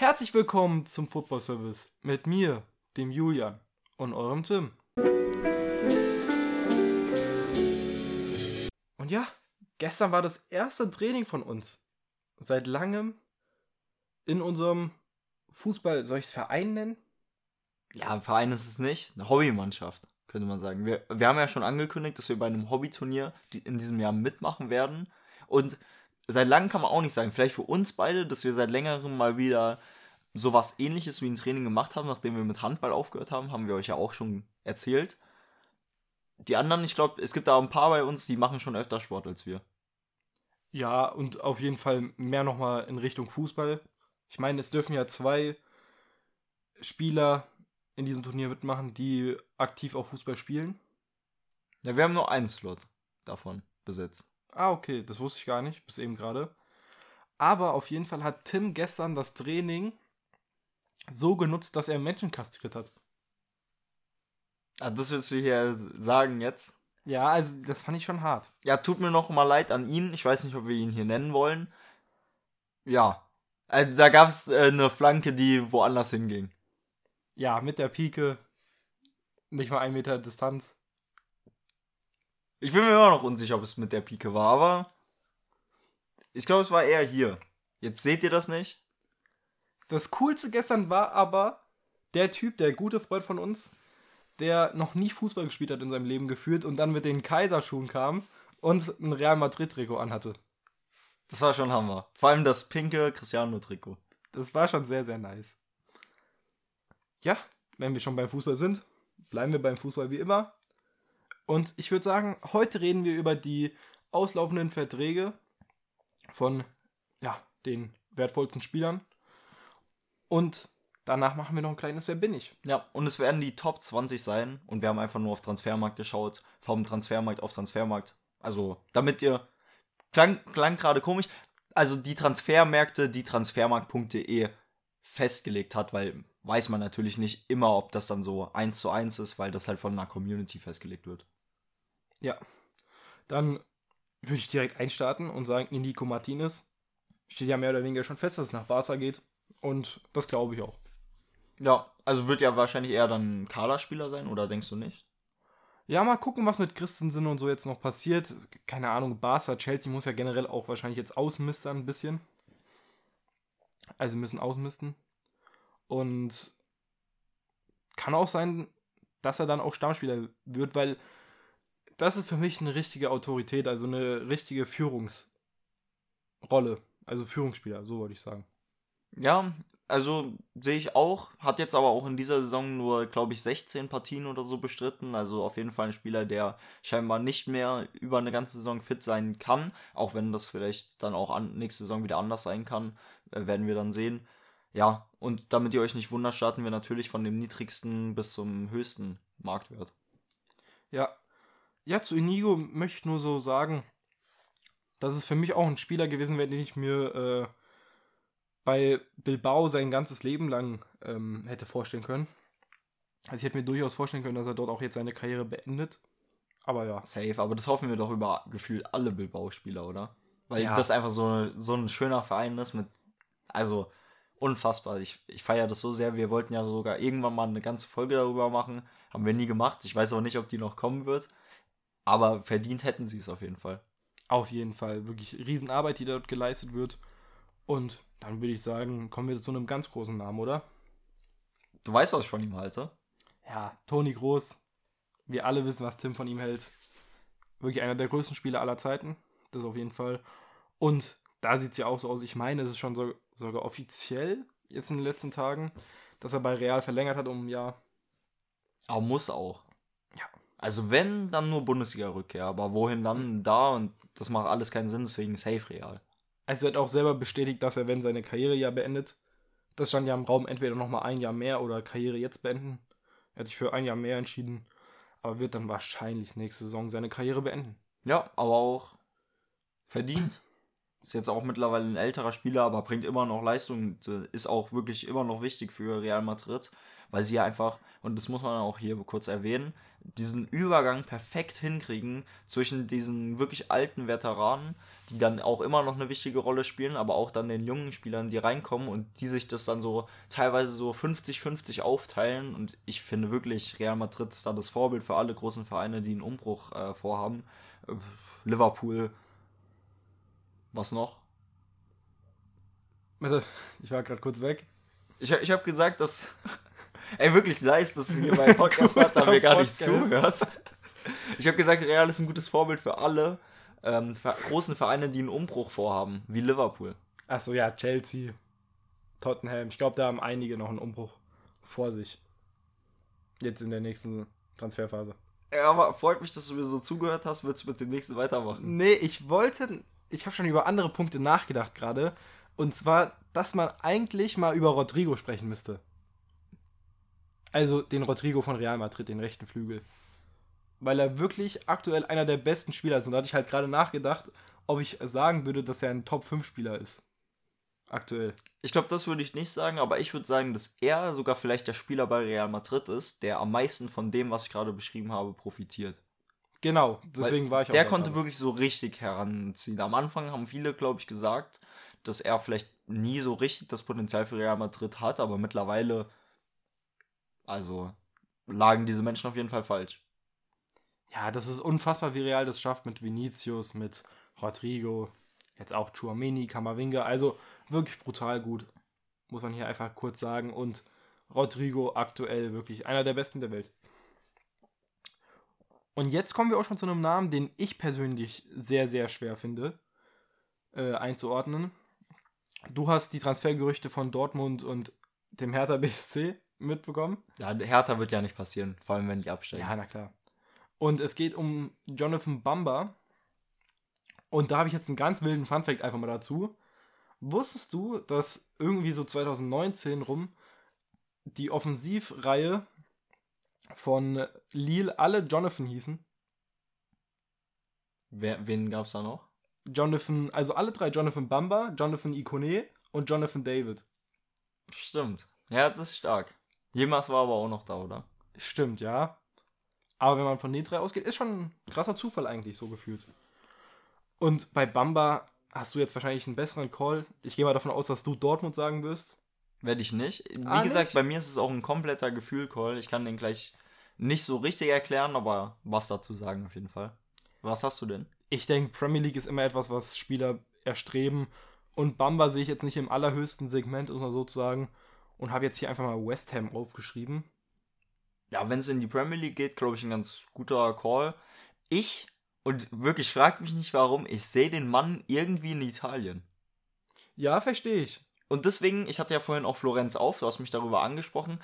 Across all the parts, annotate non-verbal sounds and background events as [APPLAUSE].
Herzlich willkommen zum Football Service mit mir, dem Julian und eurem Tim. Und ja, gestern war das erste Training von uns. Seit langem in unserem Fußball, soll ich es Verein nennen? Ja, ein Verein ist es nicht. Eine Hobbymannschaft, könnte man sagen. Wir, wir haben ja schon angekündigt, dass wir bei einem Hobbyturnier in diesem Jahr mitmachen werden. Und seit langem kann man auch nicht sagen, vielleicht für uns beide, dass wir seit längerem mal wieder sowas ähnliches wie ein Training gemacht haben, nachdem wir mit Handball aufgehört haben, haben wir euch ja auch schon erzählt. Die anderen, ich glaube, es gibt da ein paar bei uns, die machen schon öfter Sport als wir. Ja, und auf jeden Fall mehr nochmal in Richtung Fußball. Ich meine, es dürfen ja zwei Spieler in diesem Turnier mitmachen, die aktiv auch Fußball spielen. Ja, wir haben nur einen Slot davon besetzt. Ah, okay, das wusste ich gar nicht, bis eben gerade. Aber auf jeden Fall hat Tim gestern das Training so genutzt, dass er Menschen kastriert hat. Ah, das willst du hier sagen jetzt? Ja, also das fand ich schon hart. Ja, tut mir noch mal leid an ihn. Ich weiß nicht, ob wir ihn hier nennen wollen. Ja. Also, da gab es äh, eine Flanke, die woanders hinging. Ja, mit der Pike. Nicht mal ein Meter Distanz. Ich bin mir immer noch unsicher, ob es mit der Pike war, aber ich glaube, es war eher hier. Jetzt seht ihr das nicht. Das Coolste gestern war aber der Typ, der gute Freund von uns, der noch nie Fußball gespielt hat in seinem Leben geführt und dann mit den Kaiserschuhen kam und ein Real Madrid-Trikot anhatte. Das war schon Hammer. Vor allem das pinke Cristiano-Trikot. Das war schon sehr, sehr nice. Ja, wenn wir schon beim Fußball sind, bleiben wir beim Fußball wie immer. Und ich würde sagen, heute reden wir über die auslaufenden Verträge von ja, den wertvollsten Spielern. Und danach machen wir noch ein kleines Wer bin ich? Ja, und es werden die Top 20 sein. Und wir haben einfach nur auf Transfermarkt geschaut. Vom Transfermarkt auf Transfermarkt. Also, damit ihr. Klang, klang gerade komisch. Also, die Transfermärkte, die transfermarkt.de festgelegt hat, weil weiß man natürlich nicht immer, ob das dann so eins zu eins ist, weil das halt von einer Community festgelegt wird. Ja. Dann würde ich direkt einstarten und sagen, Nico Martinez steht ja mehr oder weniger schon fest, dass es nach Barca geht. Und das glaube ich auch. Ja, also wird ja wahrscheinlich eher dann ein Kaderspieler sein, oder denkst du nicht? Ja, mal gucken, was mit Christensen und so jetzt noch passiert. Keine Ahnung, Barca, Chelsea muss ja generell auch wahrscheinlich jetzt ausmistern ein bisschen. Also müssen ausmisten. Und kann auch sein, dass er dann auch Stammspieler wird, weil das ist für mich eine richtige Autorität, also eine richtige Führungsrolle. Also Führungsspieler, so wollte ich sagen. Ja, also sehe ich auch. Hat jetzt aber auch in dieser Saison nur, glaube ich, 16 Partien oder so bestritten. Also auf jeden Fall ein Spieler, der scheinbar nicht mehr über eine ganze Saison fit sein kann. Auch wenn das vielleicht dann auch an, nächste Saison wieder anders sein kann, äh, werden wir dann sehen. Ja, und damit ihr euch nicht wundert, starten wir natürlich von dem niedrigsten bis zum höchsten Marktwert. Ja, ja, zu Inigo möchte ich nur so sagen, dass es für mich auch ein Spieler gewesen wäre, den ich mir äh, bei Bilbao sein ganzes Leben lang ähm, hätte vorstellen können. Also ich hätte mir durchaus vorstellen können, dass er dort auch jetzt seine Karriere beendet. Aber ja. Safe, aber das hoffen wir doch über gefühlt alle Bilbao-Spieler, oder? Weil ja. das einfach so, so ein schöner Verein ist mit. Also unfassbar. Ich, ich feiere das so sehr. Wir wollten ja sogar irgendwann mal eine ganze Folge darüber machen. Haben wir nie gemacht. Ich weiß auch nicht, ob die noch kommen wird. Aber verdient hätten sie es auf jeden Fall. Auf jeden Fall. Wirklich Riesenarbeit, die dort geleistet wird. Und dann würde ich sagen, kommen wir zu einem ganz großen Namen, oder? Du weißt, was ich von ihm halte. Ja, Toni Groß. Wir alle wissen, was Tim von ihm hält. Wirklich einer der größten Spieler aller Zeiten. Das auf jeden Fall. Und da sieht es ja auch so aus. Ich meine, es ist schon so, sogar offiziell jetzt in den letzten Tagen, dass er bei Real verlängert hat um ein Jahr. Aber muss auch. Also wenn, dann nur Bundesliga-Rückkehr. Aber wohin dann da? Und das macht alles keinen Sinn, deswegen safe Real. Also er hat auch selber bestätigt, dass er, wenn seine Karriere ja beendet, das stand ja im Raum, entweder nochmal ein Jahr mehr oder Karriere jetzt beenden. Er hat sich für ein Jahr mehr entschieden, aber wird dann wahrscheinlich nächste Saison seine Karriere beenden. Ja, aber auch verdient. Ist jetzt auch mittlerweile ein älterer Spieler, aber bringt immer noch Leistung. Ist auch wirklich immer noch wichtig für Real Madrid, weil sie ja einfach, und das muss man auch hier kurz erwähnen, diesen Übergang perfekt hinkriegen zwischen diesen wirklich alten Veteranen, die dann auch immer noch eine wichtige Rolle spielen, aber auch dann den jungen Spielern, die reinkommen und die sich das dann so teilweise so 50-50 aufteilen. Und ich finde wirklich, Real Madrid ist da das Vorbild für alle großen Vereine, die einen Umbruch äh, vorhaben. Äh, Liverpool. Was noch? Also, ich war gerade kurz weg. Ich, ich habe gesagt, dass. Ey, wirklich nice, dass du hier beim [LAUGHS] Podcast warst, da mir gar nicht zuhört. Ich habe gesagt, Real ist ein gutes Vorbild für alle ähm, für großen Vereine, die einen Umbruch vorhaben, wie Liverpool. Achso, ja, Chelsea, Tottenham. Ich glaube, da haben einige noch einen Umbruch vor sich. Jetzt in der nächsten Transferphase. Ja, aber freut mich, dass du mir so zugehört hast. Willst du mit dem nächsten weitermachen? Nee, ich wollte. Ich habe schon über andere Punkte nachgedacht gerade. Und zwar, dass man eigentlich mal über Rodrigo sprechen müsste. Also den Rodrigo von Real Madrid, den rechten Flügel. Weil er wirklich aktuell einer der besten Spieler ist. Und da hatte ich halt gerade nachgedacht, ob ich sagen würde, dass er ein Top-5-Spieler ist. Aktuell. Ich glaube, das würde ich nicht sagen, aber ich würde sagen, dass er sogar vielleicht der Spieler bei Real Madrid ist, der am meisten von dem, was ich gerade beschrieben habe, profitiert. Genau, deswegen Weil war ich auch. Der konnte wirklich so richtig heranziehen. Am Anfang haben viele, glaube ich, gesagt, dass er vielleicht nie so richtig das Potenzial für Real Madrid hat, aber mittlerweile also lagen diese Menschen auf jeden Fall falsch. Ja, das ist unfassbar, wie Real das schafft mit Vinicius, mit Rodrigo, jetzt auch Chuameni, Kamavinga. Also wirklich brutal gut, muss man hier einfach kurz sagen. Und Rodrigo aktuell wirklich einer der besten der Welt. Und jetzt kommen wir auch schon zu einem Namen, den ich persönlich sehr, sehr schwer finde äh, einzuordnen. Du hast die Transfergerüchte von Dortmund und dem Hertha BSC mitbekommen? Ja, Hertha wird ja nicht passieren, vor allem wenn die absteigen. Ja, na klar. Und es geht um Jonathan Bamba. Und da habe ich jetzt einen ganz wilden Funfact einfach mal dazu. Wusstest du, dass irgendwie so 2019 rum die Offensivreihe von Lille alle Jonathan hießen? Wer, wen gab es da noch? Jonathan, also alle drei Jonathan Bamba, Jonathan Ikone und Jonathan David. Stimmt. Ja, das ist stark. Jemals war aber auch noch da, oder? Stimmt, ja. Aber wenn man von den drei ausgeht, ist schon ein krasser Zufall eigentlich so gefühlt. Und bei Bamba hast du jetzt wahrscheinlich einen besseren Call. Ich gehe mal davon aus, dass du Dortmund sagen wirst. Werde ich nicht. Wie ah, gesagt, nicht? bei mir ist es auch ein kompletter Gefühl-Call. Ich kann den gleich nicht so richtig erklären, aber was dazu sagen auf jeden Fall. Was hast du denn? Ich denke, Premier League ist immer etwas, was Spieler erstreben. Und Bamba sehe ich jetzt nicht im allerhöchsten Segment, um mal so zu sagen und habe jetzt hier einfach mal West Ham aufgeschrieben. Ja, wenn es in die Premier League geht, glaube ich, ein ganz guter Call. Ich, und wirklich fragt mich nicht warum, ich sehe den Mann irgendwie in Italien. Ja, verstehe ich. Und deswegen, ich hatte ja vorhin auch Florenz auf, du hast mich darüber angesprochen.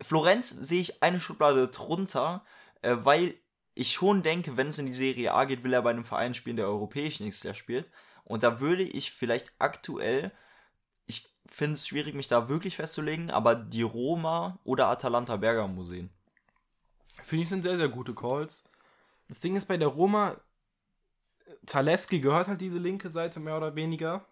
Florenz sehe ich eine Schublade drunter, äh, weil ich schon denke, wenn es in die Serie A geht, will er bei einem Verein spielen, der europäisch nächstes Jahr spielt. Und da würde ich vielleicht aktuell finde es schwierig, mich da wirklich festzulegen, aber die Roma oder Atalanta Bergamo sehen. Finde ich sind sehr, sehr gute Calls. Das Ding ist bei der Roma, Zalewski gehört halt diese linke Seite mehr oder weniger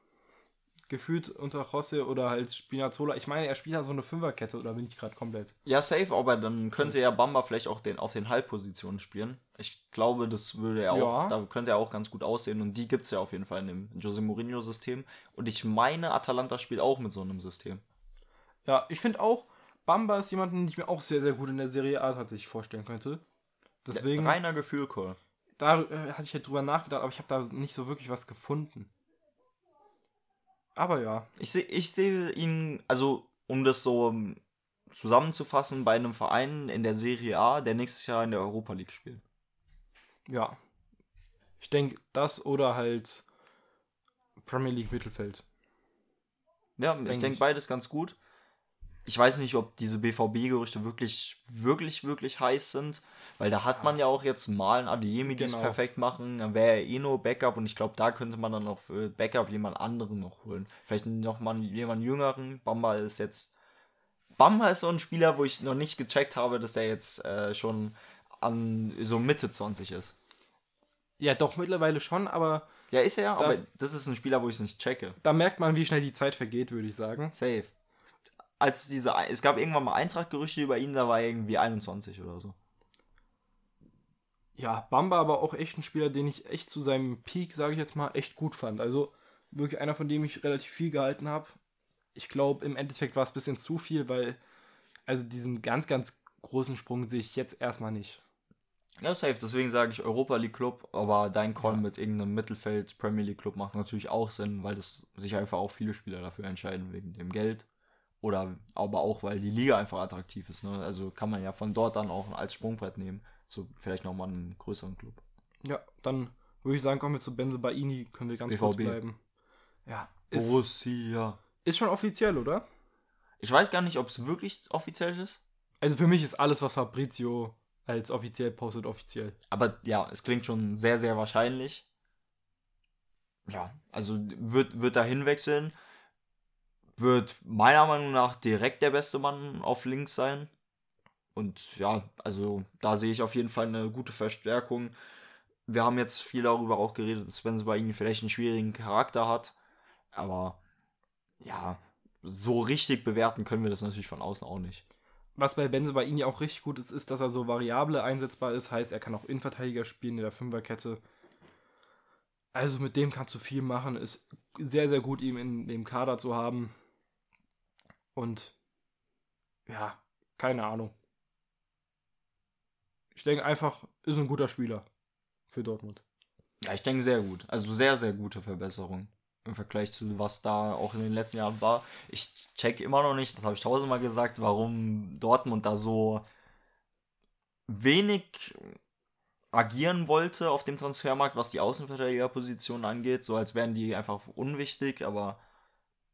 gefühlt unter José oder halt Spinazzola. Ich meine, er spielt ja so eine Fünferkette oder bin ich gerade komplett? Ja, safe, aber dann könnte ja Bamba vielleicht auch den, auf den Halbpositionen spielen. Ich glaube, das würde er auch, ja. da könnte er auch ganz gut aussehen und die gibt es ja auf jeden Fall in dem Jose Mourinho-System. Und ich meine, Atalanta spielt auch mit so einem System. Ja, ich finde auch, Bamba ist jemand, den ich mir auch sehr, sehr gut in der Serie A tatsächlich vorstellen könnte. Deswegen. Ja, reiner Gefühl, Cole. Da äh, hatte ich halt drüber nachgedacht, aber ich habe da nicht so wirklich was gefunden. Aber ja. Ich sehe ich seh ihn, also um das so ähm, zusammenzufassen, bei einem Verein in der Serie A, der nächstes Jahr in der Europa League spielt. Ja. Ich denke, das oder halt Premier League Mittelfeld. Ja, denk ich denke beides ganz gut ich weiß nicht, ob diese BVB-Gerüchte wirklich, wirklich, wirklich heiß sind, weil da hat ja. man ja auch jetzt mal ein Adeyemi, die es genau. perfekt machen, dann wäre er eh nur Backup und ich glaube, da könnte man dann noch für Backup jemand anderen noch holen. Vielleicht noch mal jemand jüngeren. Bamba ist jetzt, Bamba ist so ein Spieler, wo ich noch nicht gecheckt habe, dass er jetzt äh, schon an so Mitte 20 ist. Ja, doch, mittlerweile schon, aber. Ja, ist er, aber das ist ein Spieler, wo ich es nicht checke. Da merkt man, wie schnell die Zeit vergeht, würde ich sagen. Safe als diese, es gab irgendwann mal Eintracht-Gerüchte über ihn, da war er irgendwie 21 oder so. Ja, Bamba aber auch echt ein Spieler, den ich echt zu seinem Peak, sage ich jetzt mal, echt gut fand. Also wirklich einer, von dem ich relativ viel gehalten habe. Ich glaube, im Endeffekt war es ein bisschen zu viel, weil also diesen ganz, ganz großen Sprung sehe ich jetzt erstmal nicht. Ja, safe. Deswegen sage ich Europa League Club, aber dein Call ja. mit irgendeinem Mittelfeld Premier League Club macht natürlich auch Sinn, weil das sich einfach auch viele Spieler dafür entscheiden wegen dem Geld. Oder aber auch, weil die Liga einfach attraktiv ist. Ne? Also kann man ja von dort dann auch als Sprungbrett nehmen. So vielleicht nochmal einen größeren Club. Ja, dann würde ich sagen, kommen wir zu Benzel Baini. Können wir ganz BVB. kurz bleiben. Ja. Ist, Borussia. Ist schon offiziell, oder? Ich weiß gar nicht, ob es wirklich offiziell ist. Also für mich ist alles, was Fabrizio als offiziell postet, offiziell. Aber ja, es klingt schon sehr, sehr wahrscheinlich. Ja, also wird, wird da hinwechseln. Wird meiner Meinung nach direkt der beste Mann auf links sein. Und ja, also da sehe ich auf jeden Fall eine gute Verstärkung. Wir haben jetzt viel darüber auch geredet, dass Spencer bei ihnen vielleicht einen schwierigen Charakter hat. Aber ja, so richtig bewerten können wir das natürlich von außen auch nicht. Was bei Benze bei ihnen ja auch richtig gut ist, ist, dass er so variable einsetzbar ist. Heißt, er kann auch Innenverteidiger spielen in der Fünferkette. Also mit dem kannst du viel machen. Ist sehr, sehr gut, ihn in dem Kader zu haben. Und ja, keine Ahnung. Ich denke einfach, ist ein guter Spieler für Dortmund. Ja, ich denke sehr gut. Also sehr, sehr gute Verbesserung im Vergleich zu was da auch in den letzten Jahren war. Ich check immer noch nicht, das habe ich tausendmal gesagt, warum Dortmund da so wenig agieren wollte auf dem Transfermarkt, was die Außenverteidigerposition angeht, so als wären die einfach unwichtig, aber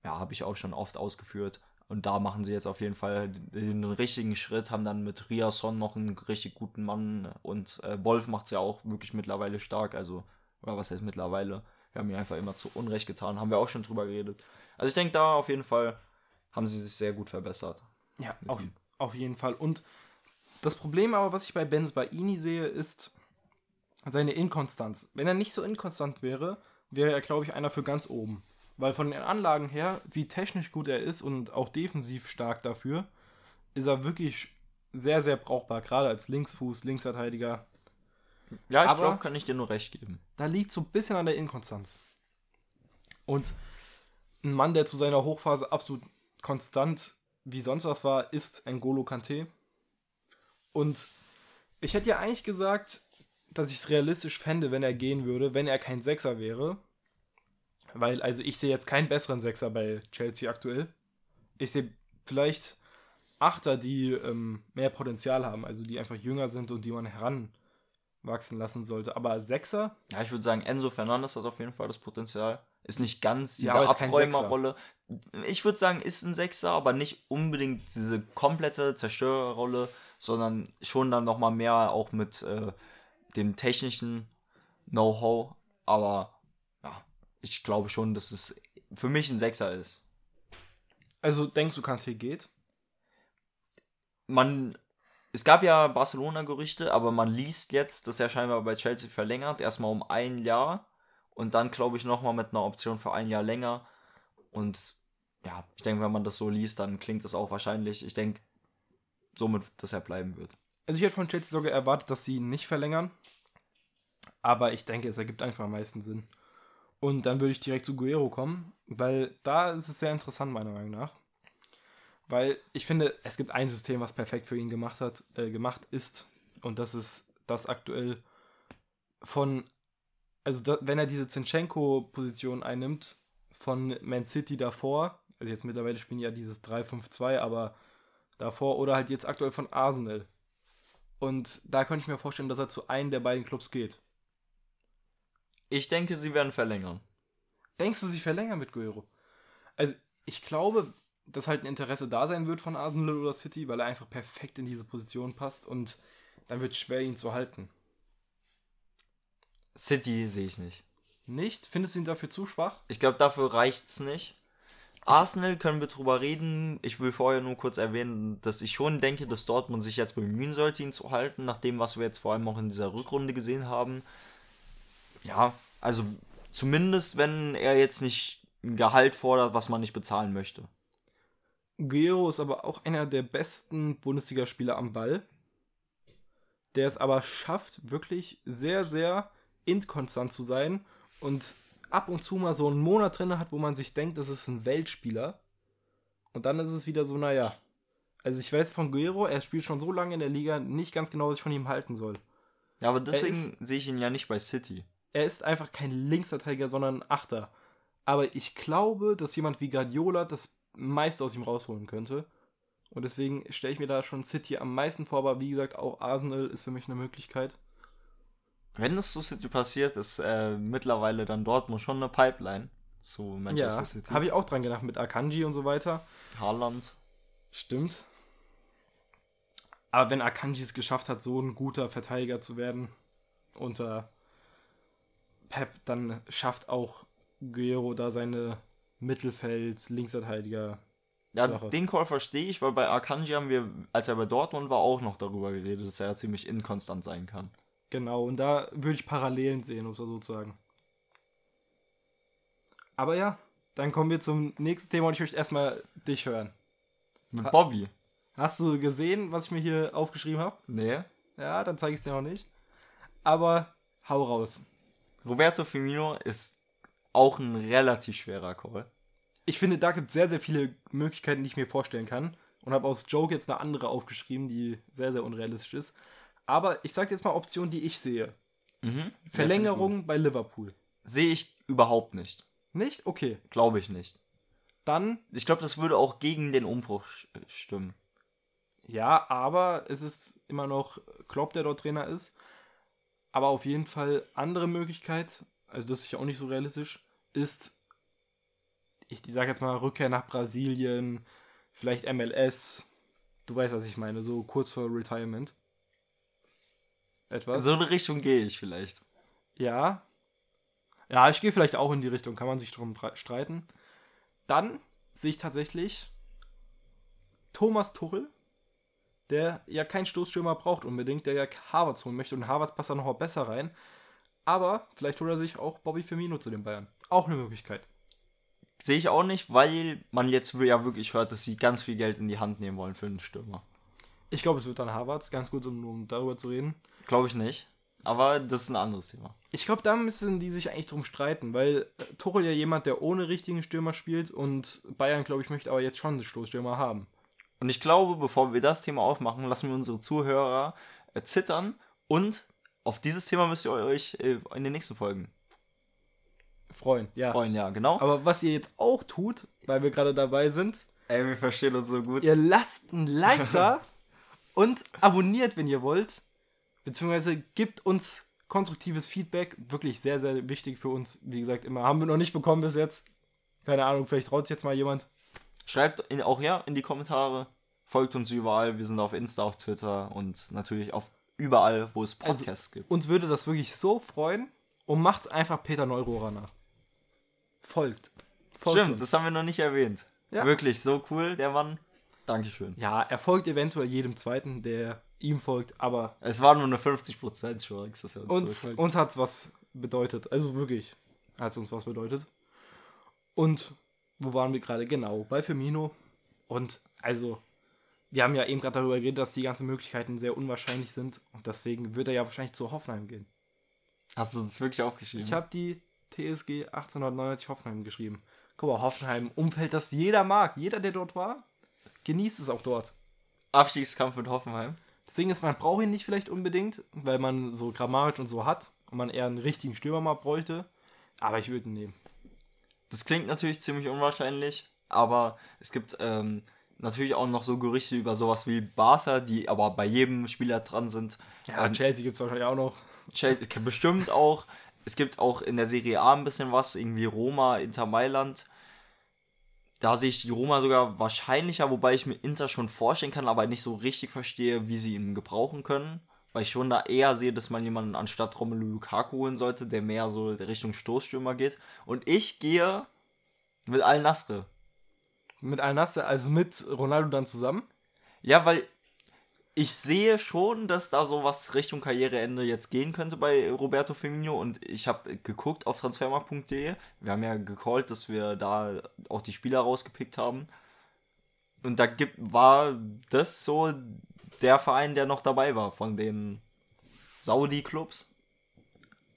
ja, habe ich auch schon oft ausgeführt. Und da machen sie jetzt auf jeden Fall den richtigen Schritt, haben dann mit Riasson noch einen richtig guten Mann und äh, Wolf macht es ja auch wirklich mittlerweile stark, also, oder was heißt mittlerweile? Wir haben ihn einfach immer zu Unrecht getan, haben wir auch schon drüber geredet. Also ich denke, da auf jeden Fall haben sie sich sehr gut verbessert. Ja, auf, auf jeden Fall. Und das Problem aber, was ich bei Benz Baini sehe, ist seine Inkonstanz. Wenn er nicht so inkonstant wäre, wäre er, glaube ich, einer für ganz oben. Weil von den Anlagen her, wie technisch gut er ist und auch defensiv stark dafür, ist er wirklich sehr, sehr brauchbar. Gerade als Linksfuß, Linksverteidiger. Ja, ich glaube, kann ich dir nur recht geben. Da liegt so ein bisschen an der Inkonstanz. Und ein Mann, der zu seiner Hochphase absolut konstant wie sonst was war, ist N'Golo Kante. Und ich hätte ja eigentlich gesagt, dass ich es realistisch fände, wenn er gehen würde, wenn er kein Sechser wäre. Weil, also ich sehe jetzt keinen besseren Sechser bei Chelsea aktuell. Ich sehe vielleicht Achter, die ähm, mehr Potenzial haben, also die einfach jünger sind und die man heran wachsen lassen sollte. Aber Sechser? Ja, ich würde sagen, Enzo Fernandes hat auf jeden Fall das Potenzial. Ist nicht ganz diese ja, Abräumerrolle. Ich würde sagen, ist ein Sechser, aber nicht unbedingt diese komplette Zerstörerrolle, sondern schon dann nochmal mehr auch mit äh, dem technischen Know-how. Aber ich glaube schon, dass es für mich ein Sechser ist. Also denkst du, Kanté geht? Man es gab ja Barcelona-Gerüchte, aber man liest jetzt, dass er scheinbar bei Chelsea verlängert, erstmal um ein Jahr und dann glaube ich nochmal mit einer Option für ein Jahr länger. Und ja, ich denke, wenn man das so liest, dann klingt das auch wahrscheinlich. Ich denke somit, dass er bleiben wird. Also ich hätte von Chelsea sogar erwartet, dass sie ihn nicht verlängern. Aber ich denke, es ergibt einfach am meisten Sinn. Und dann würde ich direkt zu Guerrero kommen, weil da ist es sehr interessant, meiner Meinung nach. Weil ich finde, es gibt ein System, was perfekt für ihn gemacht hat, äh, gemacht ist. Und das ist das aktuell von, also da, wenn er diese Zinchenko-Position einnimmt, von Man City davor, also jetzt mittlerweile spielen ja dieses 3-5-2, aber davor, oder halt jetzt aktuell von Arsenal. Und da könnte ich mir vorstellen, dass er zu einem der beiden Clubs geht. Ich denke, sie werden verlängern. Denkst du, sie verlängern mit Guerrero? Also, ich glaube, dass halt ein Interesse da sein wird von Arsenal oder City, weil er einfach perfekt in diese Position passt und dann wird es schwer, ihn zu halten. City sehe ich nicht. Nicht? Findest du ihn dafür zu schwach? Ich glaube, dafür reicht es nicht. Arsenal können wir drüber reden. Ich will vorher nur kurz erwähnen, dass ich schon denke, dass Dortmund sich jetzt bemühen sollte, ihn zu halten, nach dem, was wir jetzt vor allem auch in dieser Rückrunde gesehen haben. Ja, also zumindest, wenn er jetzt nicht ein Gehalt fordert, was man nicht bezahlen möchte. Guerrero ist aber auch einer der besten Bundesligaspieler am Ball. der es aber schafft, wirklich sehr, sehr inkonstant zu sein und ab und zu mal so einen Monat drin hat, wo man sich denkt, das ist ein Weltspieler. Und dann ist es wieder so, naja. Also ich weiß von Guerrero, er spielt schon so lange in der Liga, nicht ganz genau, was ich von ihm halten soll. Ja, aber deswegen sehe ich ihn ja nicht bei City. Er ist einfach kein Linksverteidiger, sondern ein Achter. Aber ich glaube, dass jemand wie Guardiola das meiste aus ihm rausholen könnte. Und deswegen stelle ich mir da schon City am meisten vor, aber wie gesagt, auch Arsenal ist für mich eine Möglichkeit. Wenn es zu City passiert, ist äh, mittlerweile dann Dortmund schon eine Pipeline zu Manchester ja, City. Habe ich auch dran gedacht mit Akanji und so weiter. Haaland. Stimmt. Aber wenn Akanji es geschafft hat, so ein guter Verteidiger zu werden unter Pep, dann schafft auch Guerrero da seine Mittelfeld-Linksverteidiger. Ja, den Call verstehe ich, weil bei Akanji haben wir, als er bei Dortmund war, auch noch darüber geredet, dass er ziemlich inkonstant sein kann. Genau, und da würde ich Parallelen sehen, um es so zu sagen. Aber ja, dann kommen wir zum nächsten Thema und ich möchte erstmal dich hören. Mit Bobby. Hast du gesehen, was ich mir hier aufgeschrieben habe? Nee. Ja, dann zeige ich es dir noch nicht. Aber hau raus. Roberto Firmino ist auch ein relativ schwerer Call. Ich finde, da gibt es sehr, sehr viele Möglichkeiten, die ich mir vorstellen kann. Und habe aus Joke jetzt eine andere aufgeschrieben, die sehr, sehr unrealistisch ist. Aber ich sage jetzt mal Optionen, die ich sehe. Mhm. Verlängerung bei Liverpool. Sehe ich überhaupt nicht. Nicht? Okay. Glaube ich nicht. Dann, Ich glaube, das würde auch gegen den Umbruch stimmen. ja, aber es ist immer noch Klopp, der dort Trainer ist. Aber auf jeden Fall andere Möglichkeit, also das ist ja auch nicht so realistisch, ist, ich sage jetzt mal Rückkehr nach Brasilien, vielleicht MLS. Du weißt, was ich meine, so kurz vor Retirement. Etwas. So eine Richtung gehe ich vielleicht. Ja. Ja, ich gehe vielleicht auch in die Richtung, kann man sich drum streiten. Dann sehe ich tatsächlich Thomas Tuchel, der ja keinen Stoßstürmer braucht unbedingt, der ja Havertz holen möchte und Havertz passt da noch mal besser rein. Aber vielleicht holt er sich auch Bobby Firmino zu den Bayern. Auch eine Möglichkeit. Sehe ich auch nicht, weil man jetzt ja wirklich hört, dass sie ganz viel Geld in die Hand nehmen wollen für einen Stürmer. Ich glaube, es wird dann Havertz, ganz gut, um, um darüber zu reden. Glaube ich nicht. Aber das ist ein anderes Thema. Ich glaube, da müssen die sich eigentlich drum streiten, weil äh, Tuchel ja jemand, der ohne richtigen Stürmer spielt und Bayern, glaube ich, möchte aber jetzt schon einen Stoßstürmer haben. Und ich glaube, bevor wir das Thema aufmachen, lassen wir unsere Zuhörer äh, zittern. Und auf dieses Thema müsst ihr euch äh, in den nächsten Folgen Freuen, ja. freuen. Ja, genau. Aber was ihr jetzt auch tut, weil wir gerade dabei sind, Ey, wir verstehen uns so gut. ihr lasst ein Like da [LAUGHS] und abonniert, wenn ihr wollt. Beziehungsweise gibt uns konstruktives Feedback. Wirklich sehr, sehr wichtig für uns. Wie gesagt, immer haben wir noch nicht bekommen bis jetzt. Keine Ahnung, vielleicht traut sich jetzt mal jemand. Schreibt in, auch ja in die Kommentare. Folgt uns überall. Wir sind auf Insta, auf Twitter und natürlich auf überall, wo es Also, Podcasts gibt. Uns würde das wirklich so freuen. Und macht's einfach Peter Neurohrer nach. Folgt. Folgt Stimmt, uns. das haben wir noch nicht erwähnt. Ja. Wirklich so cool, der Mann. Dankeschön. Ja, er folgt eventuell jedem Zweiten, der ihm folgt, aber Es war nur eine 50% Chance, dass er uns, uns, zurückfolgt. uns hat's was bedeutet. Also wirklich hat's uns was bedeutet. Und wo waren wir gerade? Genau, bei Firmino. Und also, wir haben ja eben gerade darüber geredet, dass die ganzen Möglichkeiten sehr unwahrscheinlich sind. Und deswegen wird er ja wahrscheinlich zu Hoffenheim gehen. Hast du das wirklich aufgeschrieben? Ich habe die TSG 1899 Hoffenheim geschrieben. Guck mal, Hoffenheim, Umfeld, das jeder mag. Jeder, der dort war, genießt es auch dort. Abstiegskampf mit Hoffenheim. Das Ding ist, man braucht ihn nicht vielleicht unbedingt, weil man so Grammaric und so hat und man eher einen richtigen Stürmer mal bräuchte. Aber ich würde ihn nehmen. Das klingt natürlich ziemlich unwahrscheinlich, aber es gibt ähm, natürlich auch noch so Gerüchte über sowas wie Barca, die aber bei jedem Spieler dran sind. Ja, Ähm, Chelsea gibt es wahrscheinlich auch noch. Chelsea- [LAUGHS] bestimmt auch. Es gibt auch in der Serie A ein bisschen was, irgendwie Roma, Inter Mailand. Da sehe ich die Roma sogar wahrscheinlicher, wobei ich mir Inter schon vorstellen kann, aber nicht so richtig verstehe, wie sie ihn gebrauchen können. Weil ich schon da eher sehe, dass man jemanden anstatt Romelu Lukaku holen sollte, der mehr so der Richtung Stoßstürmer geht. Und ich gehe mit Al Nasr. Mit Al-Nassr, also mit Ronaldo dann zusammen. Ja, weil ich sehe schon, dass da sowas Richtung Karriereende jetzt gehen könnte bei Roberto Firmino und ich habe geguckt auf transfermarkt.de. Wir haben ja gecallt, dass wir da auch die Spieler rausgepickt haben. Und da gibt, war das so der Verein, der noch dabei war von den Saudi-Clubs.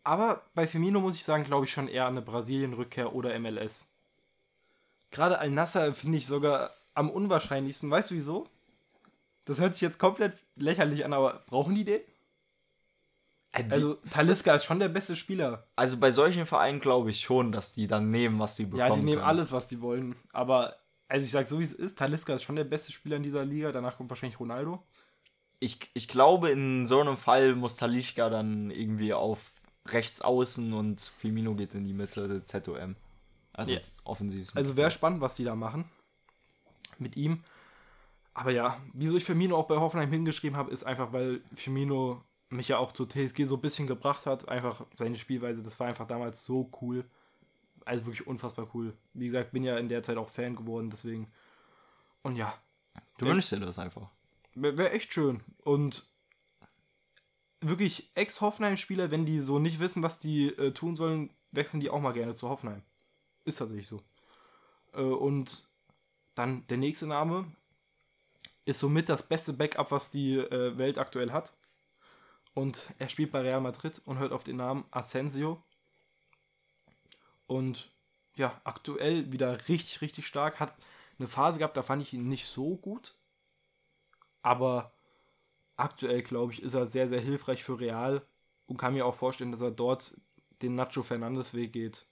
Aber bei Firmino muss ich sagen, glaube ich schon eher an eine Brasilien-Rückkehr oder MLS. Gerade Al-Nasser finde ich sogar am unwahrscheinlichsten. Weißt du wieso? Das hört sich jetzt komplett lächerlich an, aber brauchen die den? Äh, die- Also, Taliska ist schon der beste Spieler. Also bei solchen Vereinen glaube ich schon, dass die dann nehmen, was die bekommen. Ja, die nehmen können. alles, was die wollen. Aber, also ich sage so wie es ist, Taliska ist schon der beste Spieler in dieser Liga. Danach kommt wahrscheinlich Ronaldo. Ich, ich glaube, in so einem Fall muss Talischka dann irgendwie auf rechts außen und Firmino geht in die Mitte, ZOM. Also Ja. offensiv. Also wäre spannend, was die da machen. Mit ihm. Aber ja, wieso ich Firmino auch bei Hoffenheim hingeschrieben habe, ist einfach, weil Firmino mich ja auch zu TSG so ein bisschen gebracht hat. Einfach seine Spielweise, das war einfach damals so cool. Also wirklich unfassbar cool. Wie gesagt, bin ja in der Zeit auch Fan geworden, deswegen. Und ja, Du wünschst dir das einfach. Wäre wär echt schön. Und wirklich Ex-Hoffenheim-Spieler, wenn die so nicht wissen, was die äh, tun sollen, wechseln die auch mal gerne zu Hoffenheim. Ist tatsächlich so. Äh, und dann der nächste Name ist somit das beste Backup, was die äh, Welt aktuell hat. Und er spielt bei Real Madrid und hört auf den Namen Asensio. Und ja, aktuell wieder richtig, richtig stark. Hat eine Phase gehabt, da fand ich ihn nicht so gut. Aber aktuell, glaube ich, ist er sehr, sehr hilfreich für Real und kann mir auch vorstellen, dass er dort den Nacho Fernandes Weg geht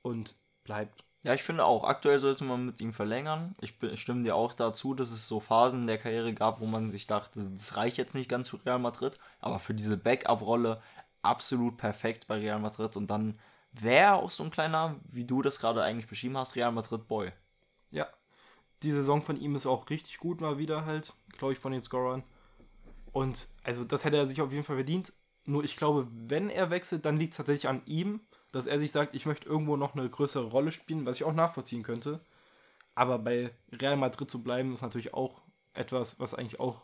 und bleibt. Ja, ich finde auch, aktuell sollte man mit ihm verlängern. Ich, stimme dir auch dazu, dass es so Phasen in der Karriere gab, wo man sich dachte, das reicht jetzt nicht ganz für Real Madrid, aber für diese Backup-Rolle absolut perfekt bei Real Madrid und dann wäre auch so ein kleiner, wie du das gerade eigentlich beschrieben hast, Real Madrid Boy. Ja, die Saison von ihm ist auch richtig gut mal wieder halt, glaube ich, von den Scorern. Und also das hätte er sich auf jeden Fall verdient. Nur ich glaube, wenn er wechselt, dann liegt es tatsächlich an ihm, dass er sich sagt, ich möchte irgendwo noch eine größere Rolle spielen, was ich auch nachvollziehen könnte. Aber bei Real Madrid zu bleiben, ist natürlich auch etwas, was eigentlich auch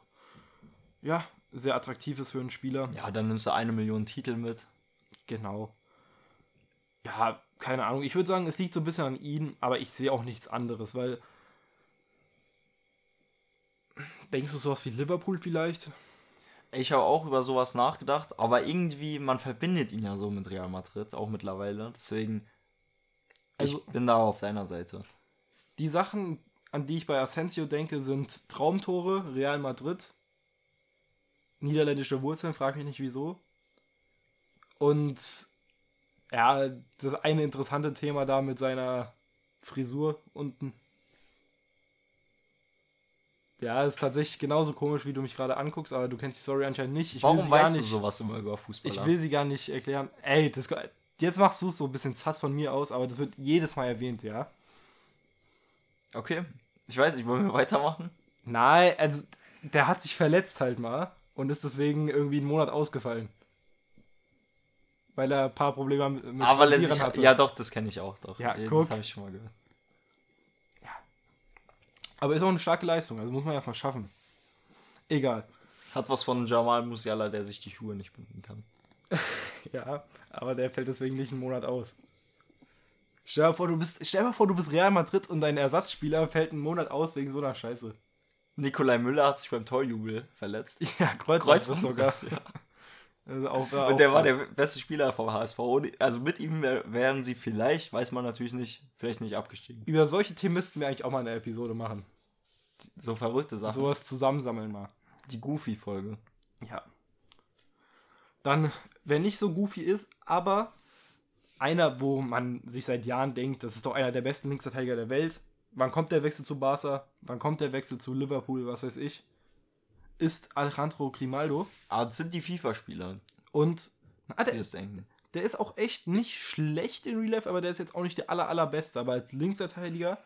ja, sehr attraktiv ist für einen Spieler. Ja, dann nimmst du eine Million Titel mit. Genau. Ja, keine Ahnung. Ich würde sagen, es liegt so ein bisschen an ihm, aber ich sehe auch nichts anderes, weil. Denkst du sowas wie Liverpool vielleicht? Ich habe auch über sowas nachgedacht, aber irgendwie, man verbindet ihn ja so mit Real Madrid, auch mittlerweile. Deswegen, Also- ich bin da auf deiner Seite. Die Sachen, an die ich bei Asensio denke, sind Traumtore, Real Madrid, niederländische Wurzeln, frag mich nicht wieso. Und ja, das eine interessante Thema da mit seiner Frisur unten. Ja, ist tatsächlich genauso komisch, wie du mich gerade anguckst, aber du kennst die Story anscheinend nicht. Ich will Warum weißt du nicht, sowas immer über Fußballer? Ich will sie gar nicht erklären. Ey, das, jetzt machst du es so ein bisschen sass von mir aus, aber das wird jedes Mal erwähnt, ja? Okay. Ich weiß nicht, wollen wir weitermachen? Nein, also der hat sich verletzt halt mal und ist deswegen irgendwie einen Monat ausgefallen. Weil er ein paar Probleme mit mit Aber Rasieren letztlich, ja doch, das kenne ich auch doch. Ja, das habe ich schon mal gehört. Aber ist auch eine starke Leistung, also muss man erstmal schaffen. Egal. Hat was von Jamal Musiala, der sich die Schuhe nicht binden kann. [LAUGHS] Ja, aber der fällt deswegen nicht einen Monat aus. Stell dir vor, du bist, stell dir vor, du bist Real Madrid und dein Ersatzspieler fällt einen Monat aus wegen so einer Scheiße. Nikolai Müller hat sich beim Torjubel verletzt. [LAUGHS] Ja, Kreuzbandriss sogar. Kreuzbandriss, ja. [LAUGHS] Also auch, Und der war der beste Spieler vom HSV. Also mit ihm wär- wären sie vielleicht, weiß man natürlich nicht, vielleicht nicht abgestiegen. Über solche Themen müssten wir eigentlich auch mal eine Episode machen. So verrückte Sachen. Sowas zusammensammeln mal. Die Goofy-Folge. Ja. Dann, wer nicht so goofy ist, aber einer, wo man sich seit Jahren denkt, das ist doch einer der besten Linksverteidiger der Welt. Wann kommt der Wechsel zu Barca? Wann kommt der Wechsel zu Liverpool? Was weiß ich. Ist Alejandro Grimaldo. Aber das sind die FIFA-Spieler, Und ah, der, denken. der ist auch echt nicht schlecht in Real Life, aber der ist jetzt auch nicht der aller, allerbeste. Aber als Linksverteidiger,